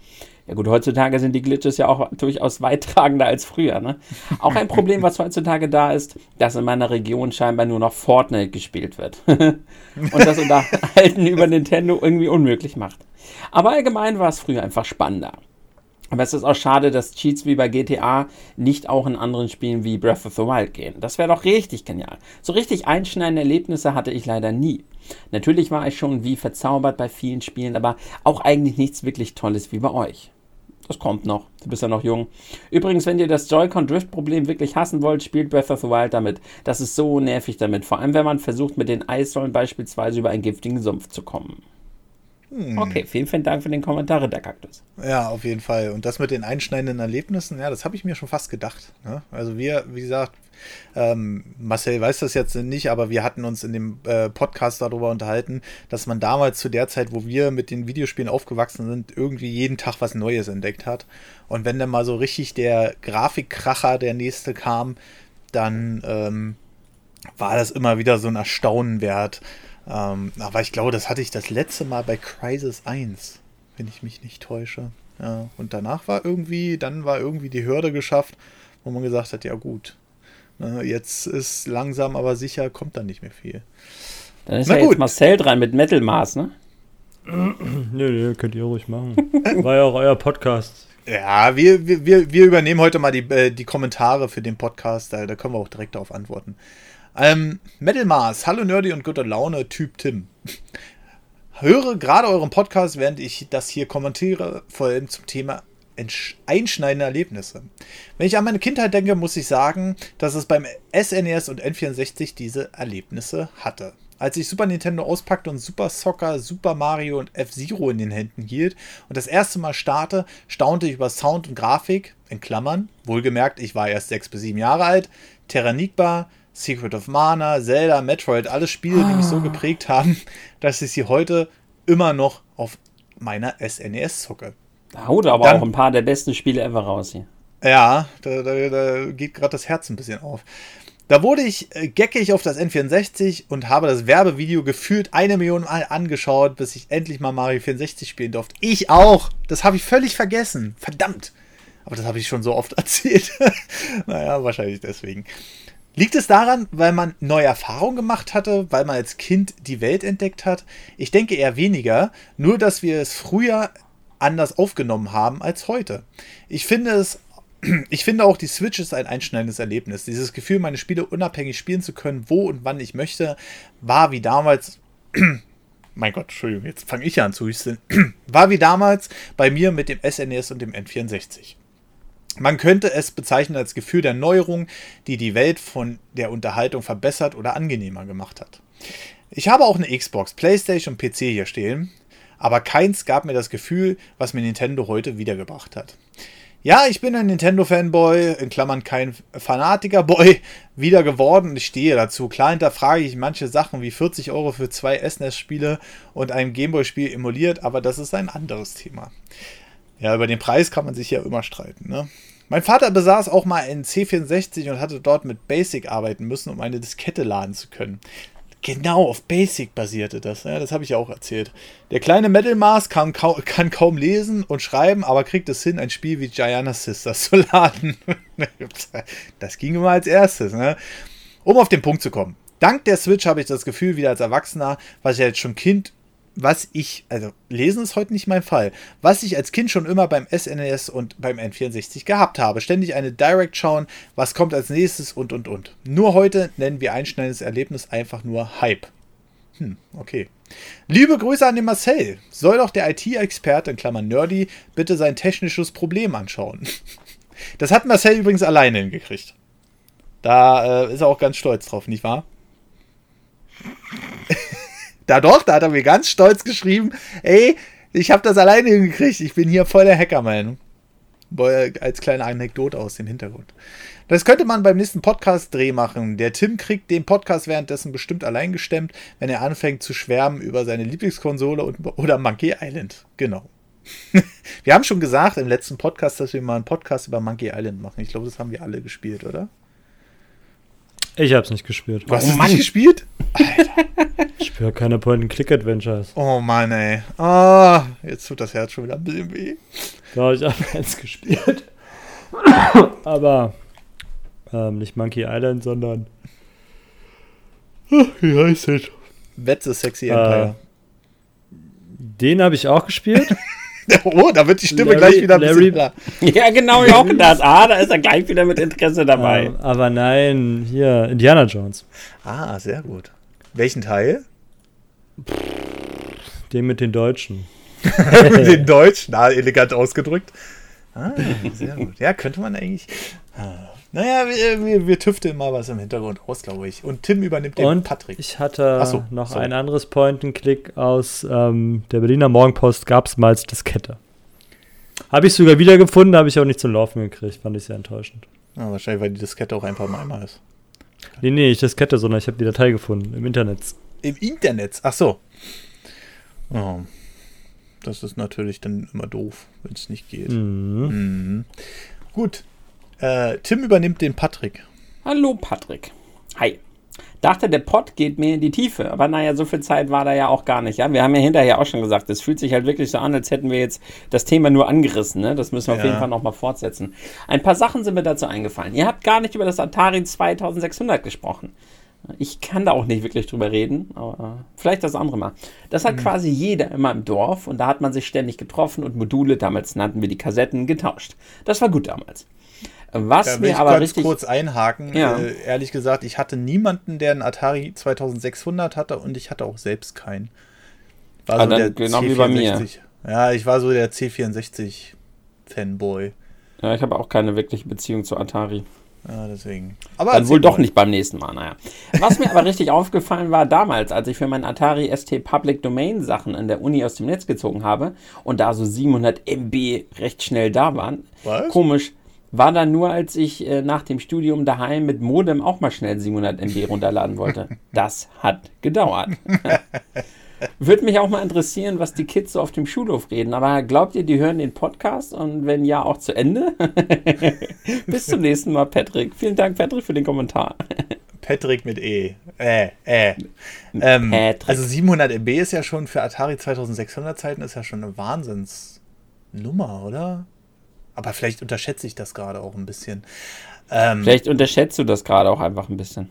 Ja gut, heutzutage sind die Glitches ja auch durchaus weittragender als früher. Ne? Auch ein Problem, was heutzutage da ist, dass in meiner Region scheinbar nur noch Fortnite gespielt wird. Und das Unterhalten über Nintendo irgendwie unmöglich macht. Aber allgemein war es früher einfach spannender. Aber es ist auch schade, dass Cheats wie bei GTA nicht auch in anderen Spielen wie Breath of the Wild gehen. Das wäre doch richtig genial. So richtig einschneidende Erlebnisse hatte ich leider nie. Natürlich war ich schon wie verzaubert bei vielen Spielen, aber auch eigentlich nichts wirklich Tolles wie bei euch. Das kommt noch. Du bist ja noch jung. Übrigens, wenn ihr das Joy-Con-Drift-Problem wirklich hassen wollt, spielt Breath of the Wild damit. Das ist so nervig damit. Vor allem, wenn man versucht, mit den Eissäulen beispielsweise über einen giftigen Sumpf zu kommen. Okay, vielen, vielen Dank für den Kommentar, der Kaktus. Ja, auf jeden Fall. Und das mit den einschneidenden Erlebnissen, ja, das habe ich mir schon fast gedacht. Ne? Also wir, wie gesagt, ähm, Marcel weiß das jetzt nicht, aber wir hatten uns in dem äh, Podcast darüber unterhalten, dass man damals zu der Zeit, wo wir mit den Videospielen aufgewachsen sind, irgendwie jeden Tag was Neues entdeckt hat. Und wenn dann mal so richtig der Grafikkracher, der nächste kam, dann ähm, war das immer wieder so ein Erstaunen wert. Ähm, aber ich glaube, das hatte ich das letzte Mal bei Crisis 1, wenn ich mich nicht täusche. Ja, und danach war irgendwie, dann war irgendwie die Hürde geschafft, wo man gesagt hat, ja gut, ne, jetzt ist langsam aber sicher, kommt da nicht mehr viel. Dann ist Na ja gut. jetzt Marcel dran mit Metal Mars, ne? Nö, nö, könnt ihr ruhig machen. War ja auch euer Podcast. Ja, wir, wir- wir, wir übernehmen heute mal die, äh, die Kommentare für den Podcast, da, da können wir auch direkt darauf antworten. Ähm, Metal Mars, hallo Nerdy und guter Laune, Typ Tim. Höre gerade euren Podcast, während ich das hier kommentiere, vor allem zum Thema einschneidende Erlebnisse. Wenn ich an meine Kindheit denke, muss ich sagen, dass es beim SNES und N64 diese Erlebnisse hatte. Als ich Super Nintendo auspackte und Super Soccer, Super Mario und F-Zero in den Händen hielt und das erste Mal starte, staunte ich über Sound und Grafik, in Klammern, wohlgemerkt, ich war erst sechs bis sieben Jahre alt, Terranigma, Secret of Mana, Zelda, Metroid, alles Spiele, die mich so geprägt haben, dass ich sie heute immer noch auf meiner SNES zocke. Da haut er aber Dann- auch ein paar der besten Spiele ever raus hier. Ja, da, da, da geht gerade das Herz ein bisschen auf. Da wurde ich äh, geckig auf das N64 und habe das Werbevideo gefühlt eine Million Mal angeschaut, bis ich endlich mal Mario 64 spielen durfte. Ich auch! Das habe ich völlig vergessen. Verdammt! Aber das habe ich schon so oft erzählt. naja, wahrscheinlich deswegen. Liegt es daran, weil man neue Erfahrungen gemacht hatte, weil man als Kind die Welt entdeckt hat? Ich denke eher weniger, nur dass wir es früher anders aufgenommen haben als heute. Ich finde es ich finde auch, die Switch ist ein einschneidendes Erlebnis. Dieses Gefühl, meine Spiele unabhängig spielen zu können, wo und wann ich möchte, war wie damals. mein Gott, Entschuldigung, jetzt fange ich an zu hüsteln. war wie damals bei mir mit dem SNES und dem N64. Man könnte es bezeichnen als Gefühl der Neuerung, die die Welt von der Unterhaltung verbessert oder angenehmer gemacht hat. Ich habe auch eine Xbox, PlayStation und PC hier stehen, aber keins gab mir das Gefühl, was mir Nintendo heute wiedergebracht hat. Ja, ich bin ein Nintendo-Fanboy, in Klammern kein Fanatiker-Boy, wieder geworden und ich stehe dazu. Klar hinterfrage ich manche Sachen wie 40 Euro für zwei SNES-Spiele und ein Gameboy-Spiel emuliert, aber das ist ein anderes Thema. Ja, über den Preis kann man sich ja immer streiten, ne? Mein Vater besaß auch mal einen C64 und hatte dort mit Basic arbeiten müssen, um eine Diskette laden zu können. Genau, auf Basic basierte das. Ja, das habe ich ja auch erzählt. Der kleine Metal Mars kann, kaum, kann kaum lesen und schreiben, aber kriegt es hin, ein Spiel wie Gianna Sisters zu laden. das ging immer als erstes. Ne? Um auf den Punkt zu kommen. Dank der Switch habe ich das Gefühl, wieder als Erwachsener, was ich jetzt schon Kind was ich, also lesen ist heute nicht mein Fall, was ich als Kind schon immer beim SNES und beim N64 gehabt habe. Ständig eine Direct schauen, was kommt als nächstes und und und. Nur heute nennen wir einschneidendes Erlebnis einfach nur Hype. Hm, okay. Liebe Grüße an den Marcel. Soll doch der IT-Experte, in Klammern Nerdy, bitte sein technisches Problem anschauen. Das hat Marcel übrigens alleine hingekriegt. Da äh, ist er auch ganz stolz drauf, nicht wahr? Da doch, da hat er mir ganz stolz geschrieben, ey, ich habe das alleine hingekriegt. Ich bin hier voll der Hacker-Meinung. Als kleine Anekdote aus dem Hintergrund. Das könnte man beim nächsten Podcast-Dreh machen. Der Tim kriegt den Podcast währenddessen bestimmt allein gestemmt, wenn er anfängt zu schwärmen über seine Lieblingskonsole und, oder Monkey Island. Genau. wir haben schon gesagt im letzten Podcast, dass wir mal einen Podcast über Monkey Island machen. Ich glaube, das haben wir alle gespielt, oder? Ich hab's nicht gespielt. Du hast oh, es nicht gespielt? Alter. Ich spüre keine Point-and-Click-Adventures. Oh Mann, ey. Oh, jetzt tut das Herz schon wieder ein bisschen weh. Ja, ich habe eins gespielt. Aber ähm, nicht Monkey Island, sondern. Wie heißt es? That's a Sexy Empire. Äh, den habe ich auch gespielt. Oh, da wird die Stimme Larry, gleich wieder ein Larry, bisschen Ja, genau, ich auch gedacht. Ah, da ist er gleich wieder mit Interesse dabei. Uh, aber nein, hier, Indiana Jones. Ah, sehr gut. Welchen Teil? Den mit den Deutschen. mit den Deutschen, ah, elegant ausgedrückt. Ah, sehr gut. Ja, könnte man eigentlich. Ah. Naja, wir, wir, wir, tüfteln mal was im Hintergrund aus, glaube ich. Und Tim übernimmt den Und Patrick. Ich hatte so, noch sorry. ein anderes Point-and-Click aus ähm, der Berliner Morgenpost, gab es mal als Diskette. Habe ich sogar wiedergefunden, habe ich auch nicht zum Laufen gekriegt, fand ich sehr enttäuschend. Ja, wahrscheinlich, weil die Diskette auch ein paar Mal einmal ist. Nee, nee, nicht Diskette, sondern ich habe die Datei gefunden im Internet. Im Internet? Ach so. Oh. Das ist natürlich dann immer doof, wenn es nicht geht. Mhm. Mhm. Gut, äh, Tim übernimmt den Patrick. Hallo Patrick. Hi. Dachte, der Pott geht mir in die Tiefe, aber naja, so viel Zeit war da ja auch gar nicht. Ja? Wir haben ja hinterher auch schon gesagt, es fühlt sich halt wirklich so an, als hätten wir jetzt das Thema nur angerissen. Ne? Das müssen wir ja. auf jeden Fall nochmal fortsetzen. Ein paar Sachen sind mir dazu eingefallen. Ihr habt gar nicht über das Atari 2600 gesprochen. Ich kann da auch nicht wirklich drüber reden, aber vielleicht das andere Mal. Das hat mhm. quasi jeder immer im Dorf und da hat man sich ständig getroffen und Module, damals nannten wir die Kassetten, getauscht. Das war gut damals. Was da will mir ich aber richtig kurz einhaken. Ja. Äh, ehrlich gesagt, ich hatte niemanden, der einen Atari 2600 hatte und ich hatte auch selbst keinen. War ah, so der genau C64. wie bei mir. Ja, ich war so der C64 Fanboy. Ja, ich habe auch keine wirkliche Beziehung zu Atari. Ja, deswegen. Aber Dann wohl doch nicht beim nächsten Mal, naja. Was mir aber richtig aufgefallen war damals, als ich für meinen Atari ST Public Domain Sachen in der Uni aus dem Netz gezogen habe und da so 700 MB recht schnell da waren. Was? Komisch, war dann nur, als ich äh, nach dem Studium daheim mit Modem auch mal schnell 700 MB runterladen wollte. Das hat gedauert. Würde mich auch mal interessieren, was die Kids so auf dem Schulhof reden. Aber glaubt ihr, die hören den Podcast und wenn ja, auch zu Ende? Bis zum nächsten Mal, Patrick. Vielen Dank, Patrick, für den Kommentar. Patrick mit E. Äh, äh. Ähm, also 700 MB ist ja schon für Atari 2600 Zeiten ist ja schon eine Wahnsinnsnummer, oder? Aber vielleicht unterschätze ich das gerade auch ein bisschen. Ähm, vielleicht unterschätzt du das gerade auch einfach ein bisschen.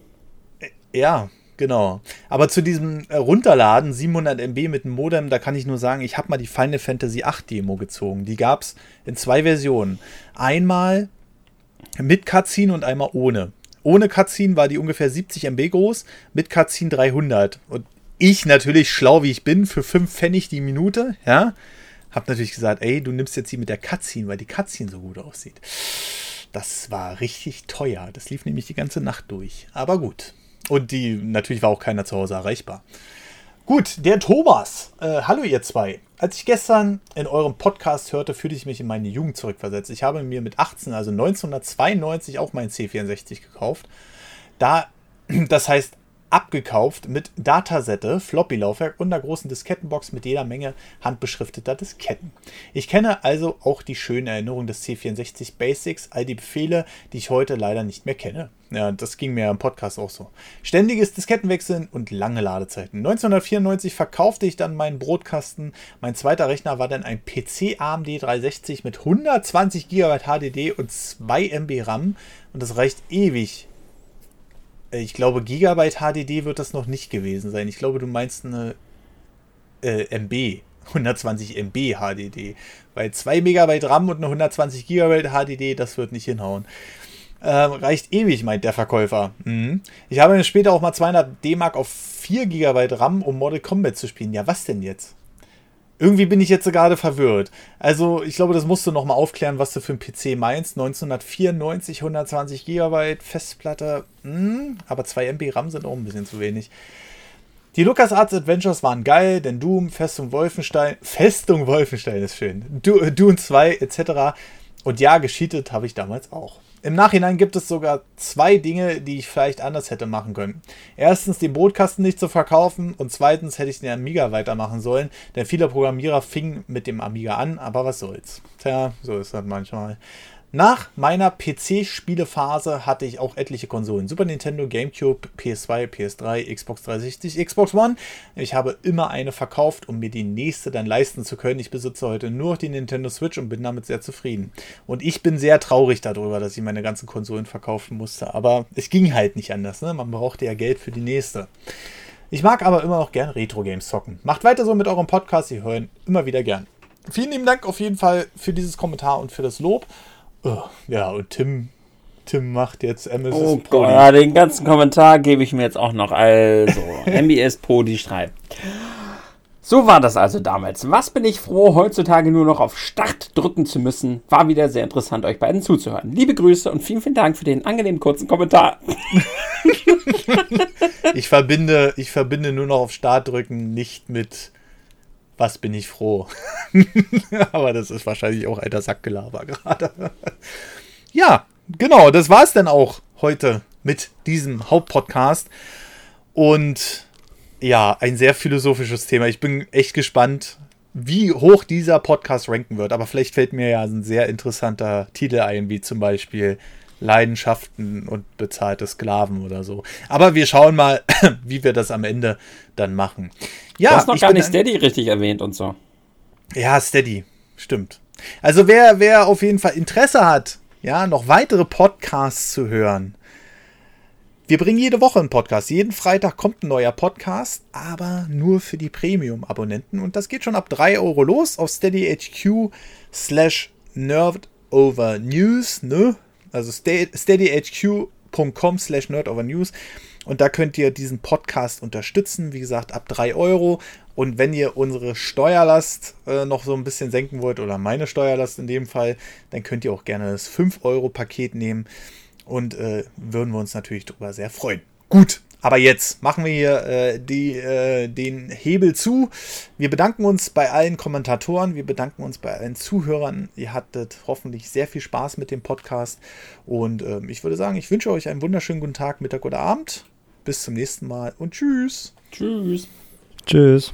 Äh, ja, genau. Aber zu diesem äh, Runterladen, 700 MB mit dem Modem, da kann ich nur sagen, ich habe mal die Final Fantasy 8 Demo gezogen. Die gab es in zwei Versionen. Einmal mit Cutscene und einmal ohne. Ohne Cutscene war die ungefähr 70 MB groß, mit Cutscene 300. Und ich natürlich, schlau wie ich bin, für 5 Pfennig die Minute, ja, hab natürlich gesagt, ey, du nimmst jetzt die mit der Cutscene, weil die Cutscene so gut aussieht. Das war richtig teuer. Das lief nämlich die ganze Nacht durch. Aber gut. Und die, natürlich war auch keiner zu Hause erreichbar. Gut, der Thomas. Äh, hallo ihr zwei. Als ich gestern in eurem Podcast hörte, fühlte ich mich in meine Jugend zurückversetzt. Ich habe mir mit 18, also 1992, auch meinen C64 gekauft. Da, das heißt, abgekauft mit Datasette, Floppy-Laufwerk und einer großen Diskettenbox mit jeder Menge handbeschrifteter Disketten. Ich kenne also auch die schöne Erinnerung des C64 Basics, all die Befehle, die ich heute leider nicht mehr kenne. Ja, das ging mir im Podcast auch so. Ständiges Diskettenwechseln und lange Ladezeiten. 1994 verkaufte ich dann meinen Brotkasten. Mein zweiter Rechner war dann ein PC AMD 360 mit 120 GB HDD und 2 MB RAM. Und das reicht ewig. Äh, ich glaube, Gigabyte HDD wird das noch nicht gewesen sein. Ich glaube, du meinst eine äh, MB. 120 MB HDD. Weil 2 Megabyte RAM und eine 120 GB HDD, das wird nicht hinhauen. Ähm, reicht ewig, meint der Verkäufer. Mhm. Ich habe später auch mal 200 D-Mark auf 4 GB RAM, um Mortal Kombat zu spielen. Ja, was denn jetzt? Irgendwie bin ich jetzt gerade verwirrt. Also, ich glaube, das musst du nochmal aufklären, was du für einen PC meinst. 1994, 120 GB Festplatte, mh, hm, aber 2 MB RAM sind auch ein bisschen zu wenig. Die LucasArts Adventures waren geil, denn Doom, Festung Wolfenstein, Festung Wolfenstein ist schön, Doom 2 etc. Und ja, gescheatet habe ich damals auch. Im Nachhinein gibt es sogar zwei Dinge, die ich vielleicht anders hätte machen können. Erstens den Brotkasten nicht zu verkaufen und zweitens hätte ich den Amiga weitermachen sollen, denn viele Programmierer fingen mit dem Amiga an, aber was soll's. Tja, so ist das manchmal. Nach meiner PC-Spielephase hatte ich auch etliche Konsolen. Super Nintendo, GameCube, PS2, PS3, Xbox 360, Xbox One. Ich habe immer eine verkauft, um mir die nächste dann leisten zu können. Ich besitze heute nur die Nintendo Switch und bin damit sehr zufrieden. Und ich bin sehr traurig darüber, dass ich meine ganzen Konsolen verkaufen musste. Aber es ging halt nicht anders. Ne? Man brauchte ja Geld für die nächste. Ich mag aber immer noch gern Retro-Games zocken. Macht weiter so mit eurem Podcast, Sie hören immer wieder gern. Vielen lieben Dank auf jeden Fall für dieses Kommentar und für das Lob. Oh, ja, und Tim, Tim macht jetzt MSS oh, Podi. Ja, den ganzen Kommentar gebe ich mir jetzt auch noch. Also, MBS Podi schreibt. So war das also damals. Was bin ich froh, heutzutage nur noch auf Start drücken zu müssen. War wieder sehr interessant, euch beiden zuzuhören. Liebe Grüße und vielen, vielen Dank für den angenehmen kurzen Kommentar. ich, verbinde, ich verbinde nur noch auf Start drücken nicht mit was bin ich froh. Aber das ist wahrscheinlich auch alter Sackgelaber gerade. ja, genau, das war es dann auch heute mit diesem Hauptpodcast. Und ja, ein sehr philosophisches Thema. Ich bin echt gespannt, wie hoch dieser Podcast ranken wird. Aber vielleicht fällt mir ja ein sehr interessanter Titel ein, wie zum Beispiel Leidenschaften und bezahlte Sklaven oder so. Aber wir schauen mal, wie wir das am Ende dann machen. Ja, du hast noch gar nicht Steady richtig erwähnt und so. Ja, Steady, stimmt. Also wer, wer auf jeden Fall Interesse hat, ja, noch weitere Podcasts zu hören. Wir bringen jede Woche einen Podcast. Jeden Freitag kommt ein neuer Podcast, aber nur für die Premium-Abonnenten. Und das geht schon ab 3 Euro los auf steadyhq slash nerdovernews, ne? Also steadyhq.com slash nerdovernews. Und da könnt ihr diesen Podcast unterstützen. Wie gesagt, ab 3 Euro. Und wenn ihr unsere Steuerlast äh, noch so ein bisschen senken wollt, oder meine Steuerlast in dem Fall, dann könnt ihr auch gerne das 5-Euro-Paket nehmen. Und äh, würden wir uns natürlich darüber sehr freuen. Gut, aber jetzt machen wir hier äh, die, äh, den Hebel zu. Wir bedanken uns bei allen Kommentatoren, wir bedanken uns bei allen Zuhörern. Ihr hattet hoffentlich sehr viel Spaß mit dem Podcast. Und äh, ich würde sagen, ich wünsche euch einen wunderschönen guten Tag, Mittag oder Abend. Bis zum nächsten Mal und tschüss. Tschüss. Tschüss.